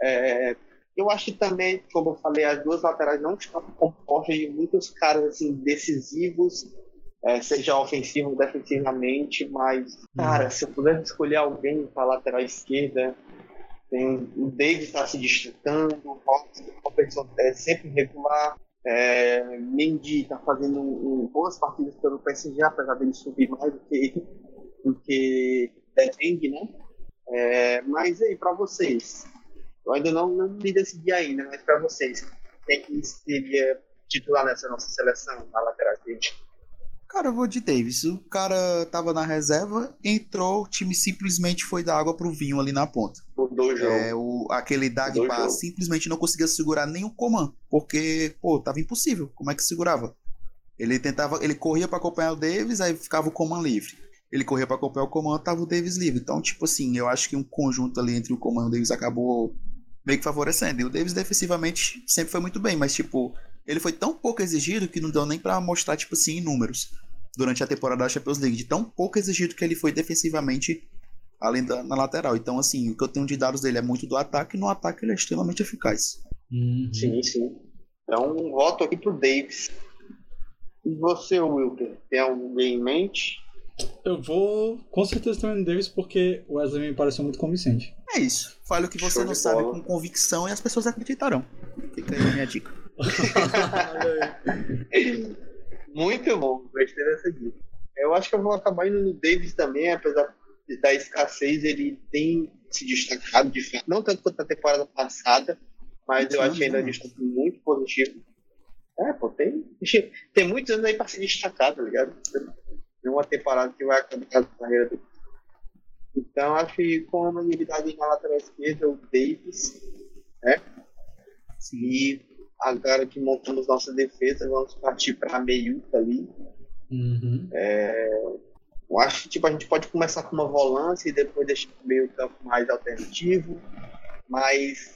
É, eu acho que também, como eu falei, as duas laterais não estão compostas de muitos caras assim, decisivos, é, seja ofensivo ou defensivamente, mas, cara, se eu pudesse escolher alguém para a lateral esquerda, tem, o David está se destacando, o Robertson é sempre regular, é, Mendy está fazendo um, um, boas partidas pelo PSG, apesar dele subir mais do que, do que defende, né? É, mas aí, para vocês, eu ainda não, não me decidi ainda, mas para vocês, quem que seria titular nessa nossa seleção na lateral direita? Cara, eu vou de Davis. O cara tava na reserva, entrou, o time simplesmente foi da água pro vinho ali na ponta. Mudou o jogo. É, o, aquele Dagba simplesmente não conseguia segurar nem o comando, porque, pô, tava impossível. Como é que segurava? Ele tentava, ele corria para acompanhar o Davis, aí ficava o comando livre. Ele corria para acompanhar o comando, tava o Davis livre. Então, tipo assim, eu acho que um conjunto ali entre o comando e o Davis acabou meio que favorecendo. E o Davis defensivamente sempre foi muito bem, mas tipo, ele foi tão pouco exigido que não deu nem para mostrar, tipo assim, em números. Durante a temporada da Champions League, de tão pouco exigido que ele foi defensivamente, além da na lateral. Então, assim, o que eu tenho de dados dele é muito do ataque, e no ataque ele é extremamente eficaz. Uhum. Sim, sim. Então, um voto aqui pro Davis. E você, Wilker, tem alguém em mente? Eu vou com certeza também no Davis porque o Wesley me pareceu muito convincente. É isso. Fale o que você Show não sabe bola. com convicção e as pessoas acreditarão. Fica aí a minha dica. muito bom, gostei dessa dica. Eu acho que eu vou acabar indo no Davis também, apesar da escassez, ele tem se destacado de fato. Não tanto quanto na temporada passada, mas eu acho que ainda é muito positivo. É, pô, tem, tem muitos anos aí pra se destacar, tá ligado? Tem uma temporada que vai acabar a carreira dele. Então, acho que com a unanimidade na lateral esquerda, o Davis, né? Sim. E agora que montamos nossa defesa, vamos partir para a meiuca ali. Uhum. É, eu acho que tipo, a gente pode começar com uma volância e depois deixar o meio campo mais alternativo. Mas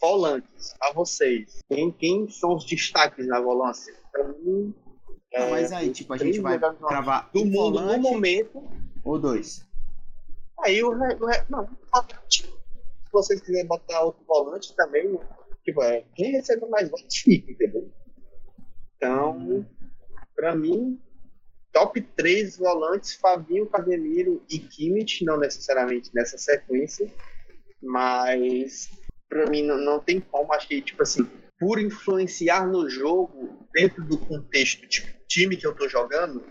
volantes, a vocês, quem, quem são os destaques na volância? Para mim. É, mas aí, tipo, a gente vai gravar do mundo no momento. Ou dois? Aí o, o não, se vocês quiserem botar outro volante também, tipo, é, quem recebe mais votos fica, entendeu? Então, pra mim, top 3 volantes, Fabinho, Casemiro e Kimmich, não necessariamente nessa sequência, mas para mim não, não tem como, acho que, tipo assim, por influenciar no jogo, dentro do contexto de tipo, time que eu tô jogando,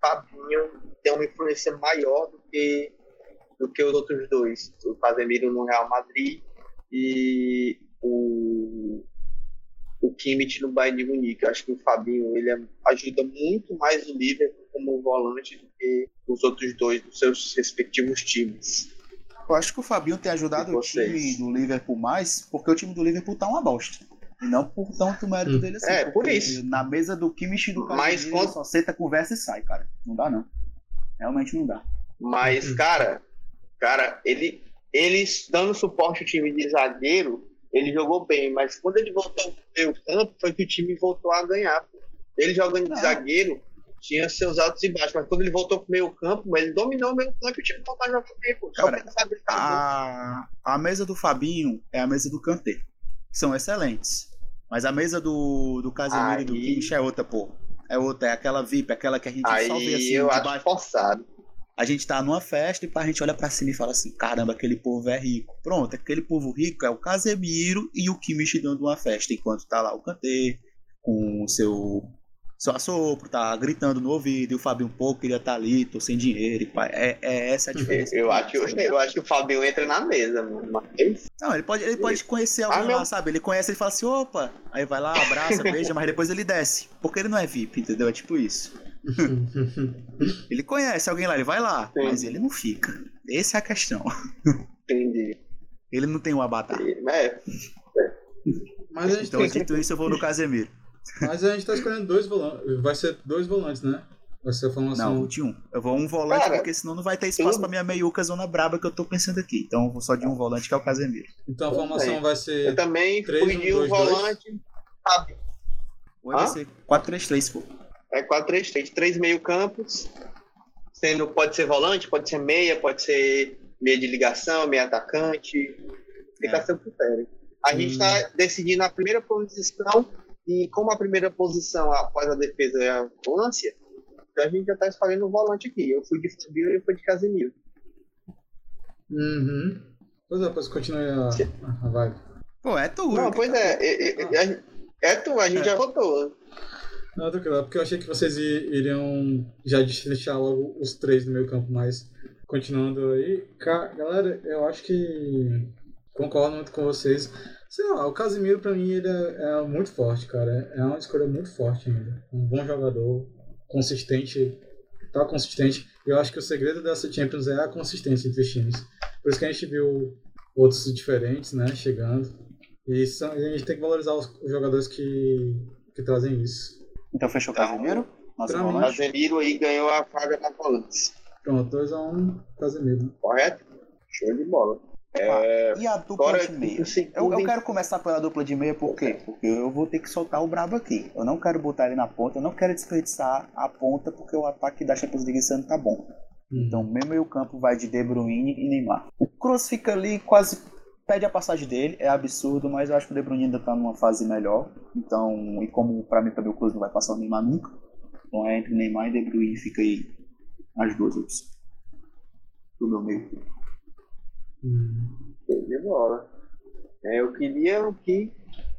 Fabinho tem uma influência maior do que, do que os outros dois. O Casemiro no Real Madrid e o, o Kimmich no Bayern de Munique. Eu acho que o Fabinho ele é, ajuda muito mais o Liverpool como volante do que os outros dois dos seus respectivos times. Eu acho que o Fabinho tem ajudado o time do Liverpool mais porque o time do Liverpool tá uma bosta. E não por tanto mérito hum. dele assim. É, por isso. Na mesa do Kimmich e do Casemiro, quando... só senta, conversa e sai, cara. Não dá, não. Realmente não dá. Mas, hum. cara, cara, ele, ele dando suporte ao time de zagueiro, ele jogou bem. Mas quando ele voltou pro campo, foi que o time voltou a ganhar. Ele jogando de zagueiro, tinha seus altos e baixos, mas quando ele voltou pro meio campo, ele dominou o meio campo e o time voltou a jogar bem. Cara, a, a mesa do Fabinho é a mesa do Kanté. São excelentes. Mas a mesa do, do Casemiro e do Kimmich é outra, pô. É outra, é aquela VIP, aquela que a gente aí só vê assim. Eu acho baixo. forçado. A gente tá numa festa e a gente olha pra cima e fala assim: caramba, aquele povo é rico. Pronto, aquele povo rico é o Casemiro e o Kimmich dando uma festa, enquanto tá lá o Kanté com o seu só assopro, tá gritando no ouvido, e o Fabinho um pouco queria estar tá ali, tô sem dinheiro, e pai. É, é essa a diferença. Eu, acho, eu, eu acho que o Fabinho entra na mesa, mas... Não, ele pode, ele pode conhecer alguém ah, lá, meu... sabe? Ele conhece, ele fala assim, opa, aí vai lá, abraça, beija, mas depois ele desce. Porque ele não é VIP, entendeu? É tipo isso. ele conhece alguém lá, ele vai lá, Sim. mas ele não fica. Essa é a questão. Entendi. Ele não tem um avatar. É. é. Mas então, dito isso, eu vou no Casemiro. Mas a gente tá escolhendo dois volantes. Vai ser dois volantes, né? Vai ser a formação. Não, de um. Eu vou um volante, Cara, porque senão não vai ter espaço eu... pra minha meiuca zona braba que eu tô pensando aqui. Então eu vou só de um volante, que é o Casemiro. Então a formação vai ser. Eu também 3, fui de um volante. Sabe? Ou vai ser 4-3-3, pô. É 4-3-3. Três meio-campos. Sendo, pode ser volante, pode ser meia, pode ser meia de ligação, meia atacante. Fica é. a seu critério. A hum. gente tá decidindo a primeira posição e como a primeira posição após a defesa é a volância, então a gente já está escolhendo o volante aqui. Eu fui de Fabio e eu fui de Casemiro. Uhum. Pois é, depois continue a, a vibe. Pô, é tu. Não, pois é. É, é, é, é tu, a gente é. já votou. Não, tranquilo, porque eu achei que vocês iriam já destrinchar logo os três no meio campo, mas continuando aí. Galera, eu acho que concordo muito com vocês. Sei lá, o Casimiro pra mim ele é, é, muito forte, cara. É uma escolha muito forte ainda. Um bom jogador, consistente, tá consistente. E eu acho que o segredo dessa Champions é a consistência entre os times. Por isso que a gente viu outros diferentes, né, chegando. E, são, e a gente tem que valorizar os, os, jogadores que, que trazem isso. Então fechou o Casemiro? O Casemiro aí ganhou a vaga na volante. Pronto, 2x1 um, Casemiro. Correto? Show de bola. É... E a dupla de meia? Eu, eu, quero começar pela dupla de meia por quê? Porque eu vou ter que soltar o brabo aqui. Eu não quero botar ele na ponta, eu não quero desperdiçar a ponta porque o ataque da Champions League esse ano tá bom. Hum. Então, meu meio campo vai de De Bruyne e Neymar. O Kroos fica ali quase pede a passagem dele, é absurdo, mas eu acho que o De Bruyne ainda tá numa fase melhor. Então, e como para mim também o Kroos não vai passar o Neymar nunca, então é entre Neymar e De Bruyne fica aí as duas opções do meu meio campo. Hum. De bola. É, eu queria que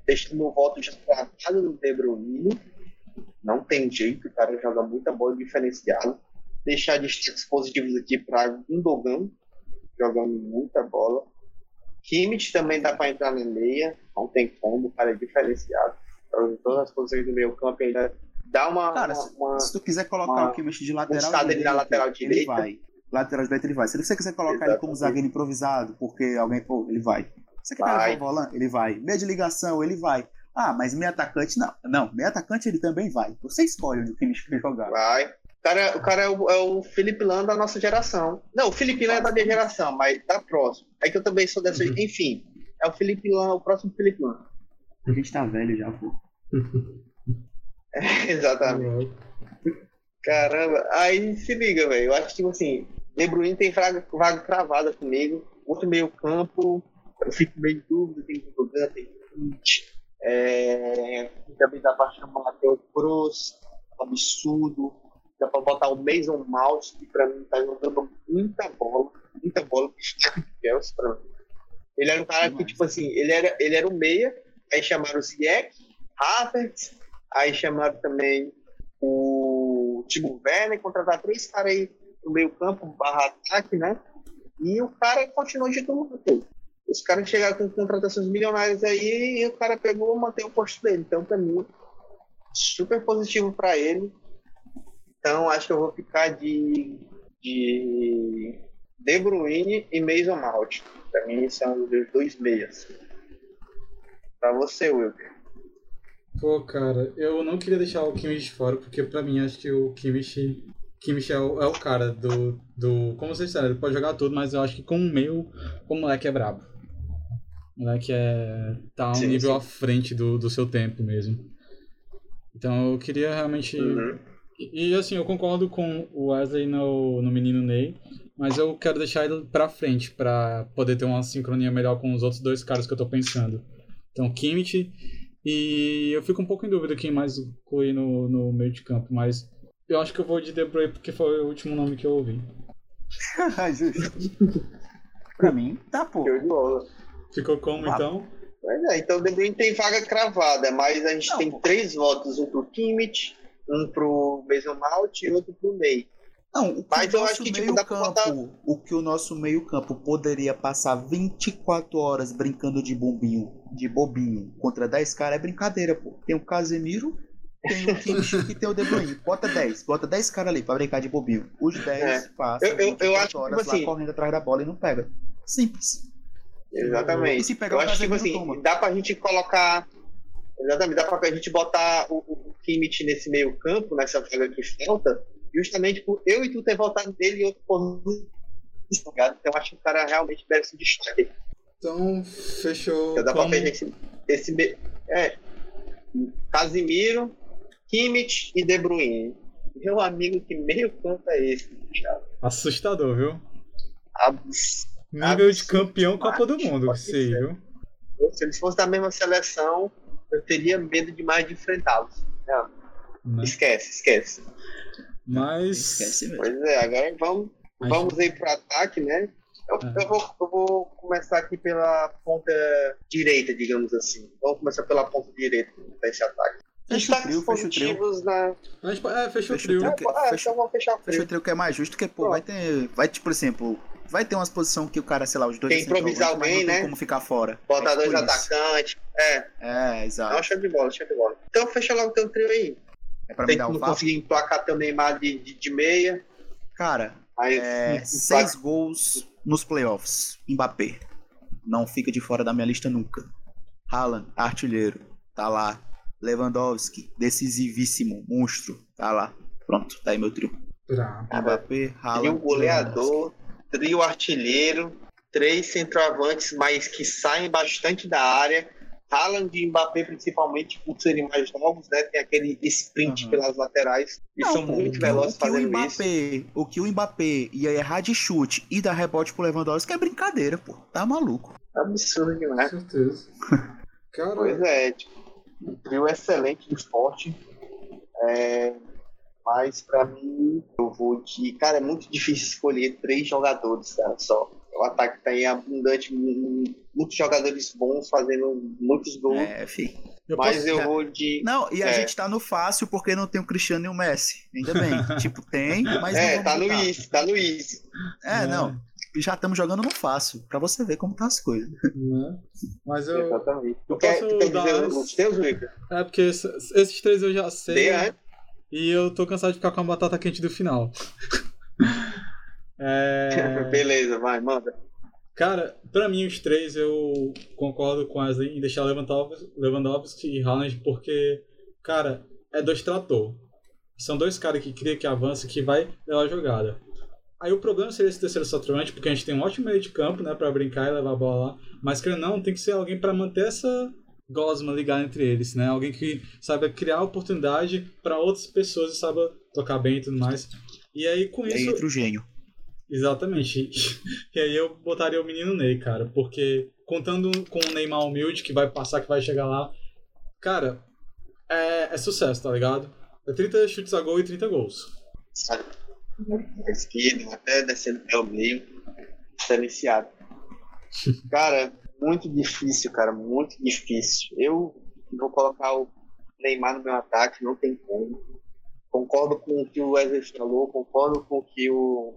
deixe meu voto já tratado do De Bruyne. Não tem jeito, o cara joga muita bola diferenciada. Deixar destaques positivos aqui para Gundogan, jogando muita bola. Kimmich também dá para entrar na meia, não tem como, o cara é diferenciado. Então, todas as posições do meio campo ainda dá uma. Cara, uma, uma, se tu quiser colocar uma, o Kimmich de lateral. Direita, na lateral direita. Ele vai lateral direito ele vai. Se você quiser colocar Exatamente. ele como zagueiro improvisado, porque alguém, pô, ele vai. Você quer pegar o volante? Ele vai. Meia de ligação, ele vai. Ah, mas meio atacante, não. Não, meio atacante ele também vai. Você escolhe onde o time quer jogar. Vai. O cara, o cara é, o, é o Felipe Lan da nossa geração. Não, o Felipe Lan é da minha geração, mas da próxima. É que eu também sou dessa. Uhum. Enfim, é o Felipe Lan, o próximo Felipe Lan. A gente tá velho já, pô. é, exatamente. Caramba, aí se liga, velho. Eu acho que, tipo assim, de Bruyne tem vaga, vaga travada comigo. Outro meio campo, eu fico meio de dúvida, tem Gundogan, tem Kit. É, também dá pra chamar Matheus Cruz, absurdo. dá pra botar o Mason Mount, que pra mim tá jogando muita bola, muita bola, destaque de Chelsea pra mim. Ele era um cara que, tipo assim, ele era, ele era o meia, aí chamaram o Ziyech, Havertz, aí chamaram também o Timo Werner, contratar três caras aí no meio campo, barra ataque, né? E o cara continuou de tudo. Os caras chegaram com contratações milionárias aí e o cara pegou e mantém o posto dele. Então, pra mim, super positivo para ele. Então, acho que eu vou ficar de, de De Bruyne e Mason Mount. Para mim, são os dois meias. Para você, Wilker. Pô, cara, eu não queria deixar o Kimmich fora, porque pra mim acho que o Kimmich, Kimmich é, o, é o cara do, do. Como vocês disseram, ele pode jogar tudo, mas eu acho que com o meio, o moleque é brabo. O moleque é. tá um sim, nível sim. à frente do, do seu tempo mesmo. Então eu queria realmente. Uhum. E, e, assim, eu concordo com o Wesley no, no menino Ney, mas eu quero deixar ele pra frente, pra poder ter uma sincronia melhor com os outros dois caras que eu tô pensando. Então, Kimmich e eu fico um pouco em dúvida quem mais incluir no, no meio de campo, mas eu acho que eu vou de De Bruyne porque foi o último nome que eu ouvi. pra mim, tá, pô. Ficou como, ah. então? É, então o De Bruyne tem vaga cravada, mas a gente Não, tem pô. três votos, um pro Kimmich, um pro Mason Mount e outro pro Ney. Não, o que Mas eu acho que tipo, dá campo, botar... o que o nosso meio-campo poderia passar 24 horas brincando de bombinho, de bobinho contra 10 caras é brincadeira, pô. Tem o Casemiro, tem o Kimmich e tem o De Bruyne. Bota 10, bota 10 caras ali pra brincar de bobinho. Os 10 é. passam eu, eu, eu acho, horas tipo lá assim, correndo atrás da bola e não pega. Simples. Exatamente. E se pegar eu acho que tipo assim, toma. dá pra gente colocar. Exatamente, dá pra gente botar o, o Kimmich nesse meio campo, nessa vaga que falta justamente por eu e tu ter votado nele e outro por Então acho que o cara realmente deve se destaque. Então, fechou. Então, dá como... pra ver esse, esse. É. Casimiro, Kimmich e De Bruyne. Meu amigo, que meio campo é esse, Thiago? Assustador, viu? Abs... Nível de campeão Copa do Mundo, sei, viu? Se eles fossem da mesma seleção, eu teria medo demais de enfrentá-los. Esquece, esquece. Mas. Pois é, agora vamos, Mas... vamos aí pro ataque, né? Eu, eu, vou, eu, vou, começar aqui pela ponta direita, digamos assim. Vamos começar pela ponta direita desse ataque. Fecha o trio, fecha o trio. Na... É, fecha o trio. É, fecha, fecha, então vamos fechar o trio. Fecha o trio que é mais justo, que, pô, vai ter. Vai, tipo, por exemplo, vai ter umas posições que o cara, sei lá, os dois. Tem improvisar alguém, né? como ficar fora. Botar é dois atacantes. É. É, exato. Não, show de bola, show de bola. Então fecha logo o teu trio aí. É pra Tem me dar um não conseguir emplacar teu Neymar de, de, de meia. Cara, Aí, é, seis gols nos playoffs. Mbappé. Não fica de fora da minha lista nunca. Haaland, artilheiro. Tá lá. Lewandowski, decisivíssimo, monstro. Tá lá. Pronto, tá aí meu trio. Mbappé, Haaland. Trio goleador, trio artilheiro, três centroavantes, mas que saem bastante da área Haaland e Mbappé, principalmente, por serem mais novos, né? Tem aquele sprint uhum. pelas laterais e Não, são muito velozes fazendo o Mbappé, isso. O que o Mbappé ia errar de chute e dar rebote pro Lewandowski é brincadeira, pô. Tá maluco. Absurdo demais. Com certeza. Cara... Pois é, tipo, um trio excelente do esporte. É, mas para mim, eu vou de. Cara, é muito difícil escolher três jogadores, cara, só. O ataque tá aí abundante, muitos jogadores bons fazendo muitos gols. É, fi. Eu mas posso... eu vou de. Não, e a é. gente tá no fácil porque não tem o Cristiano e o Messi. Ainda bem. tipo, tem, mas. É, tá no easy, tá no easy. É, é. não. Já estamos jogando no fácil, pra você ver como tá as coisas. Né? Mas eu. Exatamente. Eu posso tu quer dar dizer os teus, Rico? É, porque esses três eu já sei. Dê, e eu tô cansado de ficar com a batata quente do final. é... Beleza, vai, manda. Cara, pra mim os três eu concordo com as em deixar Lewandowski e Haaland porque, cara, é dois trator. São dois caras que cria que avança que vai levar a jogada. Aí o problema seria esse terceiro centroavante, porque a gente tem um ótimo meio de campo, né, para brincar e levar a bola lá, mas que não, tem que ser alguém para manter essa gosma ligada entre eles, né? Alguém que saiba criar oportunidade para outras pessoas e saiba tocar bem e tudo mais. E aí com isso. Aí entra o gênio. Exatamente. E aí eu botaria o menino Ney, cara, porque contando com o Neymar humilde que vai passar, que vai chegar lá, cara, é, é sucesso, tá ligado? É 30 chutes a gol e 30 gols. sabe? Da esquerda, até descendo pelo meio, iniciado. Cara, muito difícil, cara, muito difícil. Eu vou colocar o Neymar no meu ataque, não tem como. Concordo com o que o Wesley falou, concordo com o que o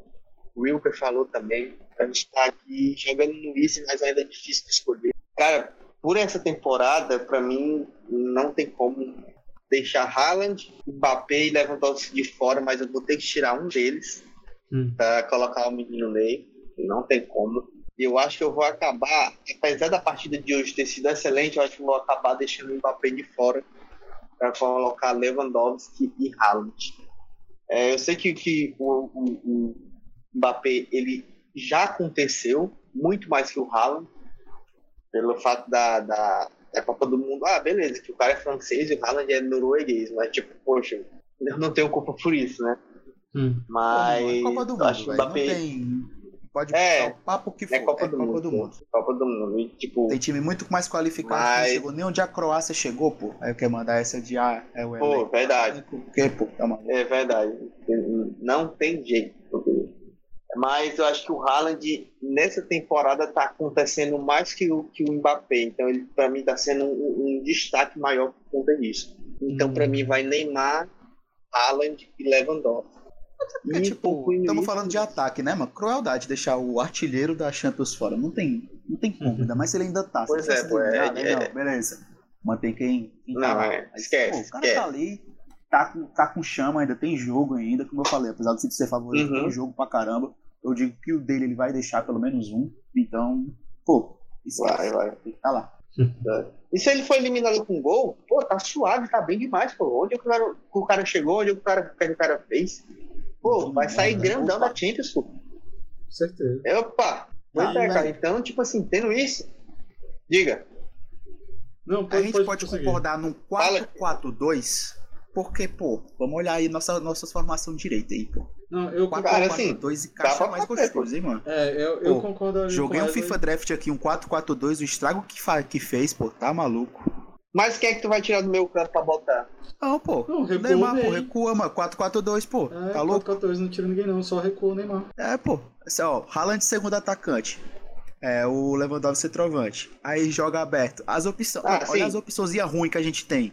Wilker falou também. A gente está aqui jogando no Easy, mas ainda é difícil de escolher. Cara, por essa temporada, para mim, não tem como deixar Haaland, Mbappé e Lewandowski de fora, mas eu vou ter que tirar um deles hum. para colocar o menino Ney. Não tem como. E eu acho que eu vou acabar, apesar da partida de hoje ter sido excelente, eu acho que eu vou acabar deixando o Mbappé de fora para colocar Lewandowski e Haaland. É, eu sei que, que o, o, o, Mbappé ele já aconteceu muito mais que o Haaland pelo fato da, da, da, Copa do Mundo. Ah, beleza, que o cara é francês e o Haaland é norueguês, mas tipo, poxa, eu não tenho culpa por isso, né? Hum. Mas. Pô, é Copa do Mundo, acho que o Mbappé... não tem Pode é, o papo que é for. É Copa, é do, Copa mundo, do Mundo. Copa do Mundo. E, tipo, Tem time muito mais qualificado mas... que não chegou. Nem onde a Croácia chegou, pô. Aí eu quero mandar essa de ah, é o Pô, verdade. Que, pô, tá é verdade. Não tem jeito. Mas eu acho que o Haaland, nessa temporada, tá acontecendo mais que o, que o Mbappé. Então, ele, pra mim, tá sendo um, um destaque maior por conta disso. Então, hum. pra mim, vai Neymar, Haaland e Lewandowski. É, tipo, estamos falando de ataque, né, mano? Crueldade deixar o artilheiro da Champions fora. Não tem, não tem como, ainda mais se ele ainda tá. Pois é, pô, é, né? é, Não, beleza. Mantém quem, quem não, tá é, esquece, pô, o cara tá esquece. tá ali, tá com, tá com chama ainda, tem jogo ainda, como eu falei, apesar de ser favorito, uhum. tem jogo pra caramba. Eu digo que o dele ele vai deixar pelo menos um, então, pô, esquece. Vai, vai. Tá lá. É. E se ele for eliminado com gol, pô, tá suave, tá bem demais, pô. Onde o cara, o cara chegou, onde o cara, o cara fez. Pô, vai sair grandão da Champions, pô. Com certeza. Opa! Pois é, cara. Então, tipo assim, tendo isso. Diga. Não, pode, a gente pode, pode concordar num 4-4-2, porque, pô, vamos olhar aí nossa, nossa formação direita aí, pô. Não, eu concordo. Cara, assim, 2 encaixa mais gostoso, hein, mano? É, eu, eu pô, concordo. Joguei um FIFA Draft aqui, um 4-4-2, o estrago que, que fez, pô, tá maluco. Mas quem é que tu vai tirar do meu canto pra botar? Não, pô. Não, recua Neymar, bem. pô, recua, mano. 4-4-2, pô. É, tá louco? 4-4-2 não tira ninguém, não. Só recua o Neymar. É, pô. Esse, ó, Haaland segundo atacante. É, o Lewandowski centroavante. Aí joga aberto. As opções. Ah, olha sim. as opções ruins que a gente tem.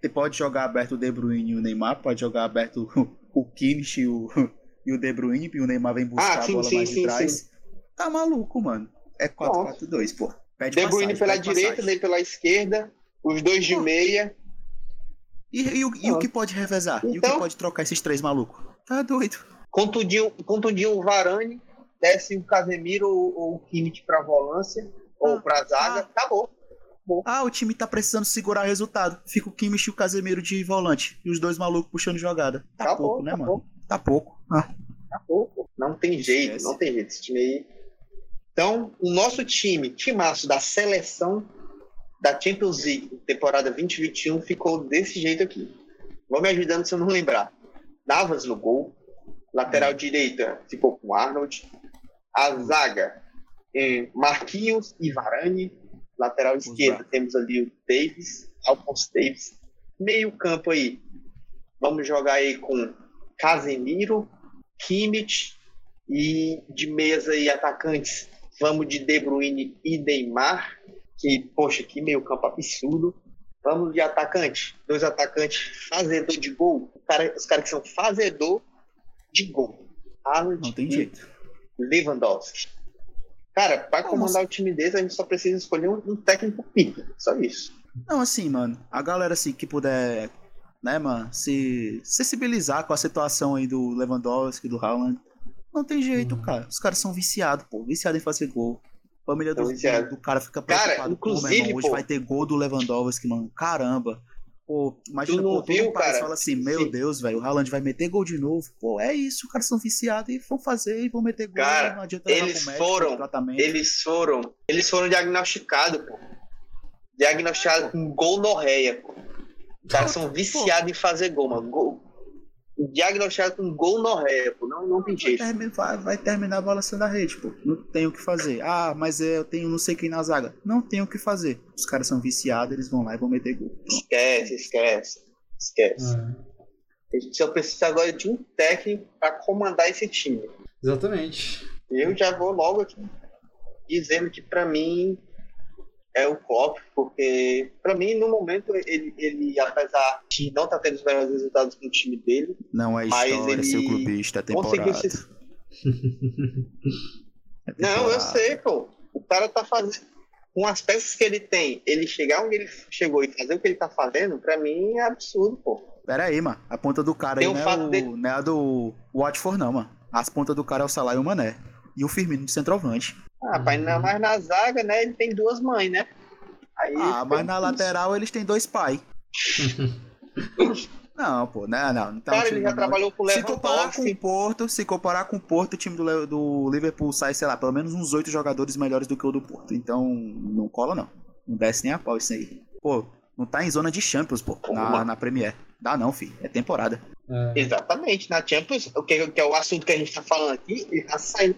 Você pode jogar aberto o De Bruyne e o Neymar, pode jogar aberto o Kimmich e o, e o De Bruyne, e o Neymar vem buscar ah, sim, a bola sim, mais sim, de trás. Tá maluco, mano. É 4-4-2, pô. Pede De Bruyne passagem, pela direita, nem pela esquerda. Os dois de meia. E, e, o, e o que pode revezar? Então, e o que então- pode trocar esses três malucos? Tá doido. Contundinho, contundinho o Varane, desce o Casemiro ou, o Kimmich pra volância, ah, ou pra zaga, ah, acabou. Acabou. Ah, o time tá precisando segurar o resultado. Fica o Kimmich e o Casemiro de volante. E os dois malucos puxando jogada. Tá pouco, né, acabou. mano? Tá pouco. Ah. Tá pouco. Não tem jeito, Esquece. não tem jeito. Esse time aí. Então, o nosso time, timaço da seleção da Champions League, temporada 2021, ficou desse jeito aqui. Vou me ajudando se eu não lembrar. Navas no gol. Lateral direita ficou com Arnold. A zaga, Marquinhos e Varane. Lateral esquerda temos ali o Davis, Alphonse Davis. Meio campo aí. Vamos jogar aí com Casemiro, Kimmich e de mesa e atacantes. Vamos de De Bruyne e Neymar que, poxa, que meio campo absurdo. Vamos de atacante. Dois atacantes fazedor de gol. Cara, os caras que são fazedor de gol. Arnold Não tem jeito. Lewandowski. Cara, para comandar o time desse, a gente só precisa escolher um, um técnico pica. Só isso. Não, assim, mano. A galera, assim, que puder, né, mano, se sensibilizar com a situação aí do Lewandowski, do Haaland. Não tem jeito, hum. cara. Os caras são viciados, pô. Viciados em fazer gol família do, do, cara fica preocupado. Cara, inclusive, irmão, hoje pô, vai ter gol do Lewandowski, mano. Caramba. Pô, imagina, pô, viu, cara? fala assim, meu Sim. Deus, velho, o Haaland vai meter gol de novo. Pô, é isso, os caras são viciados e vão fazer e vão meter gol. Cara, não adianta eles médico, foram, eles foram, eles foram diagnosticados, pô. Diagnosticados com gol no réia, pô. Os caras são viciados em fazer gol, mano. Gol, diagnosticado com gol no ré, pô. Não, não tem jeito. Vai, vai, terminar balançando a rede, pô. Não tem o que fazer. Ah, mas eu tenho não sei quem na zaga. Não tem o que fazer. Os caras são viciados, eles vão lá e vão meter gol. Esquece, esquece. Esquece. A gente só precisa agora de um técnico para comandar esse time. Exatamente. Eu já vou logo aqui dizendo que para mim é o Klopp, porque para mim no momento ele, ele apesar de não estar tá tendo os melhores resultados com o time dele, não é história, ele seu clubista, é temporada. Se... é não, eu sei, pô. O cara tá fazendo com as peças que ele tem, ele chegar onde ele chegou e fazer o que ele tá fazendo, para mim é absurdo, pô. Pera aí, mano. A ponta do cara tem aí não, é o, de... não é a do Watford, não, mano. As pontas do cara é o Salah e o Mané. E o Firmino de centroavante. Ah, pai, mas na zaga, né, ele tem duas mães, né? Aí, ah, mas na lateral eles têm dois pai. não, pô, não, não. Então, Cara, ele já não. trabalhou com o Se comparar com o Porto, se comparar com o Porto, o time do, do Liverpool sai, sei lá, pelo menos uns oito jogadores melhores do que o do Porto. Então, não cola, não. Não desce nem a pau isso aí. Pô, não tá em zona de Champions, pô, na, na Premier. Dá não, filho. É temporada. É. Exatamente. Na Champions, o que, que, é o assunto que a gente tá falando aqui, ele tá saindo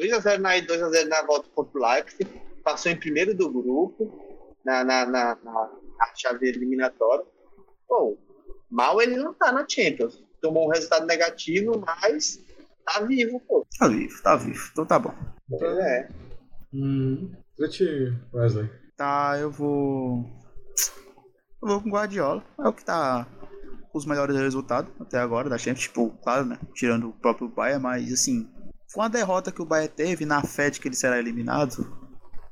2x0 na 2x0 na volta contra o Leipzig, passou em primeiro do grupo, na, na, na, na chave eliminatória. Bom, mal ele não tá na Champions. Tomou um resultado negativo, mas tá vivo, pô. Tá vivo, tá vivo. Então tá bom. Pois é. Hum, Wesley. Tá, eu vou eu vou com Guardiola. É o que tá com os melhores resultados até agora da Champions. Tipo, claro, né? Tirando o próprio Bayern, mas assim, foi uma derrota que o Bayern teve na fé de que ele será eliminado.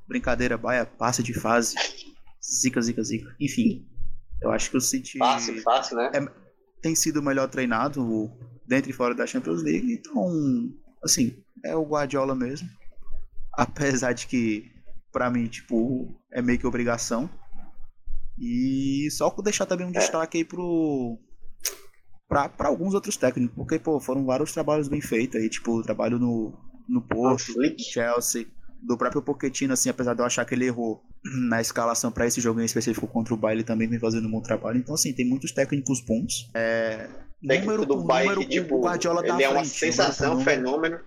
Brincadeira, Bayern passa de fase. Zica, zica, zica. Enfim, eu acho que o City. Fácil, fácil, né? É, tem sido o melhor treinado dentro e fora da Champions League. Então, assim, é o Guardiola mesmo. Apesar de que, pra mim, tipo, é meio que obrigação. E só deixar também um é. destaque aí pro. Pra, pra alguns outros técnicos, porque, pô, foram vários trabalhos bem feitos aí, tipo, o trabalho no, no Porto, Chelsea, do próprio Pochettino, assim, apesar de eu achar que ele errou na escalação para esse jogo em específico contra o Bayern, ele também vem fazendo um bom trabalho. Então, assim, tem muitos técnicos bons. É, número do Bayern, número, tipo, o Guardiola ele tá é uma frente, sensação, um fenômeno.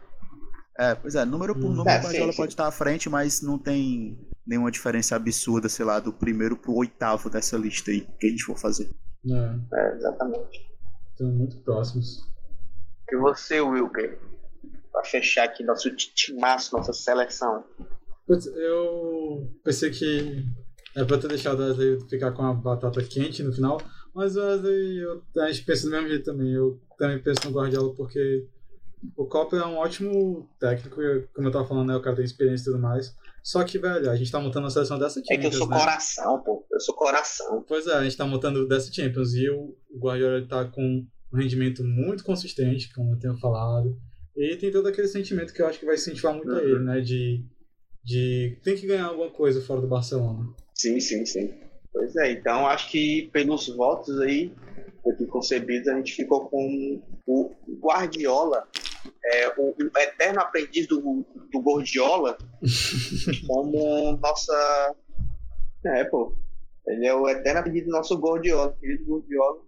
É, pois é, número por hum. número, é, o Guardiola sim, pode sim. estar à frente, mas não tem nenhuma diferença absurda, sei lá, do primeiro pro oitavo dessa lista aí que a gente for fazer. É, é exatamente. Estão muito próximos. E você, Wilker? Pra fechar aqui nosso timaço, nossa seleção. Putz, eu pensei que é pra ter deixado o Wesley ficar com a batata quente no final, mas o Wesley, eu, a gente pensa do mesmo jeito também. Eu também penso no Guardiola porque o Copa é um ótimo técnico, como eu tava falando, né, o cara tem experiência e tudo mais. Só que, velho, a gente tá montando a seleção dessa Champions. É que eu sou né? coração, pô. Eu sou coração. Pois é, a gente tá montando dessa Champions e o Guardiola tá com um rendimento muito consistente, como eu tenho falado. E tem todo aquele sentimento que eu acho que vai incentivar muito uhum. a ele, né? De, de tem que ganhar alguma coisa fora do Barcelona. Sim, sim, sim. Pois é, então acho que pelos votos aí aqui concebidos, a gente ficou com o Guardiola é, o, o, eterno aprendiz do, do Gordiola como nossa. É, pô. Ele é o eterno aprendiz do nosso Gordiola. O Gordiola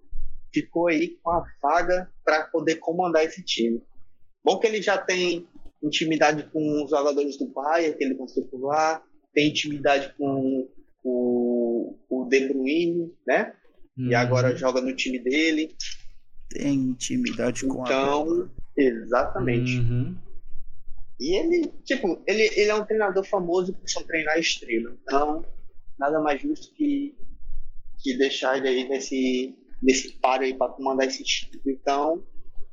ficou aí com a vaga para poder comandar esse time. Bom que ele já tem intimidade com os jogadores do Bayern, que ele passou por lá, tem intimidade com o, o De Bruyne, né? Uhum. E agora joga no time dele. Tem intimidade com então, a Exatamente. Uhum. E ele, tipo, ele, ele é um treinador famoso por só treinar estrela. Então, nada mais justo que, que deixar ele aí nesse, nesse páreo aí pra comandar esse time. Então,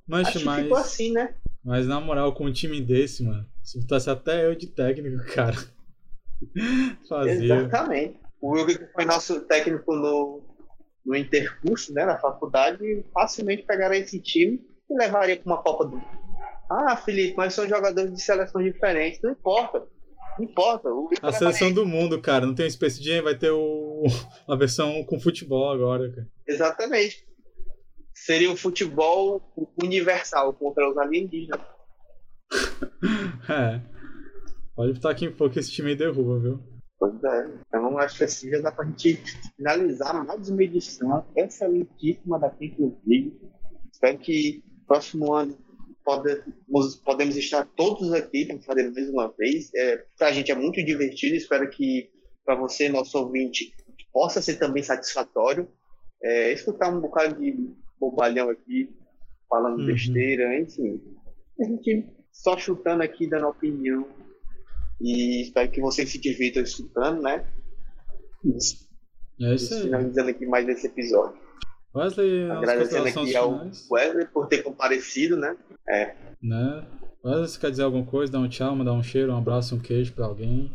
mas, acho mas, ficou assim, né? Mas na moral, com um time desse, mano, se botasse até eu de técnico, cara. Fazia. Exatamente. O Will que foi nosso técnico no, no intercurso, né, na faculdade, facilmente pegaria esse time e levaria para uma Copa do Mundo. Ah, Felipe, mas são jogadores de seleções diferentes. Não importa. Não importa. a seleção do mundo, cara. Não tem o Space Jam, vai ter o... a versão com futebol agora, cara. Exatamente. Seria o futebol universal contra os alienígenas. é. Pode estar aqui em pouco esse time aí derruba, viu? Pois é. Então acho que assim já dá pra gente finalizar mais uma edição excelentíssima da Champions League. Espero que próximo ano podemos, podemos estar todos aqui para fazer mais uma vez. É, para a gente é muito divertido, espero que para você, nosso ouvinte, possa ser também satisfatório. É, escutar um bocado de bobalhão aqui, falando uhum. besteira, enfim. A gente só chutando aqui, dando opinião. E espero que vocês se divirtam escutando, né? É isso aí. Finalizando aqui mais esse episódio. Wesley, agradecendo aqui ao Wesley por ter comparecido, né? É. Né? Wesley, você quer dizer alguma coisa? Dar um tchau, mandar um cheiro, um abraço, um queijo pra alguém?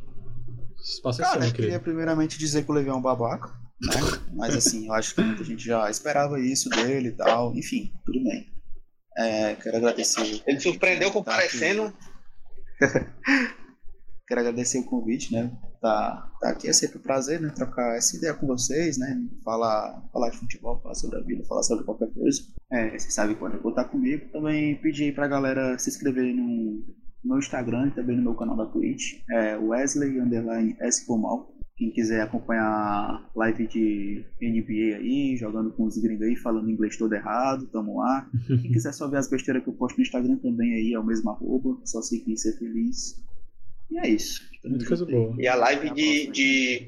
Espaço é Cara, eu queria primeiramente dizer que o Levi é um babaca, né? Mas assim, eu acho que muita gente já esperava isso dele e tal. Enfim, tudo bem. É, quero agradecer. Ele surpreendeu comparecendo. quero agradecer o convite, né? Tá, tá aqui é sempre um prazer, né? Trocar essa ideia com vocês, né? Falar, falar de futebol, falar sobre a vida, falar sobre qualquer coisa. É, você sabe quando contar comigo. Também pedir pra galera se inscrever no, no Instagram e também no meu canal da Twitch. É Wesley Underline S. Quem quiser acompanhar live de NBA aí, jogando com os gringos aí, falando inglês todo errado, tamo lá. Quem quiser só ver as besteiras que eu posto no Instagram também aí, é o mesmo arroba, só seguir e ser feliz. E é isso. Muita coisa boa. E a live de, de,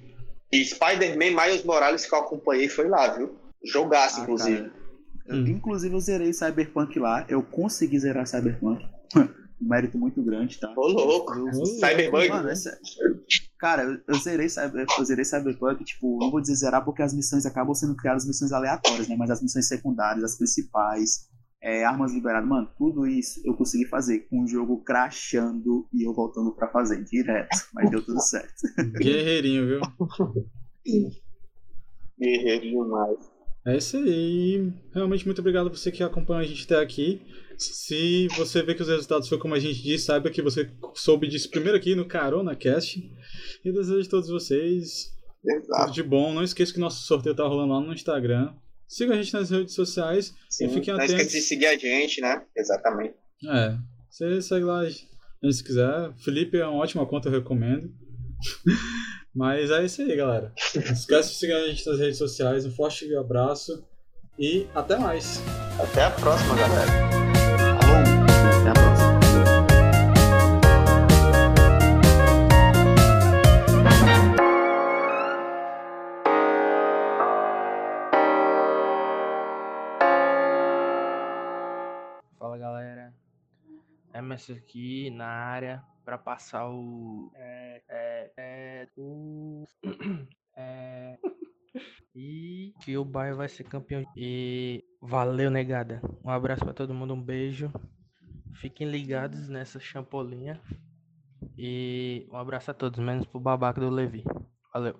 de Spider-Man Miles Morales que eu acompanhei foi lá, viu? Jogaço, ah, inclusive. Eu, hum. Inclusive eu zerei Cyberpunk lá, eu consegui zerar Cyberpunk. um mérito muito grande, tá? Ô, louco! Eu, Cyberpunk? Mano, essa... Cara, eu, eu, zerei, eu zerei Cyberpunk, tipo, não vou dizer zerar porque as missões acabam sendo criadas missões aleatórias, né? Mas as missões secundárias, as principais, é, armas liberadas, mano, tudo isso eu consegui fazer com o jogo crashando e eu voltando para fazer direto, mas deu tudo certo. Guerreirinho, viu? Guerreirinho mais. É isso aí. Realmente muito obrigado a você que acompanha a gente até aqui. Se você vê que os resultados foram como a gente disse, saiba que você soube disso primeiro aqui no Carona Cast. E desejo a todos vocês Exato. tudo de bom. Não esqueça que nosso sorteio tá rolando lá no Instagram. Siga a gente nas redes sociais Sim, e fiquem atentos. Não esqueça de seguir a gente, né? Exatamente. É. Você segue lá se quiser. Felipe é uma ótima conta, eu recomendo. Mas é isso aí, galera. Não esquece de seguir a gente nas redes sociais. Um forte abraço e até mais. Até a próxima, galera. Emerson aqui na área para passar o. É, é, é, o. É, e que o Bayern vai ser campeão. E valeu, negada. Um abraço para todo mundo, um beijo. Fiquem ligados nessa champolinha. E um abraço a todos, menos pro babaca do Levi. Valeu.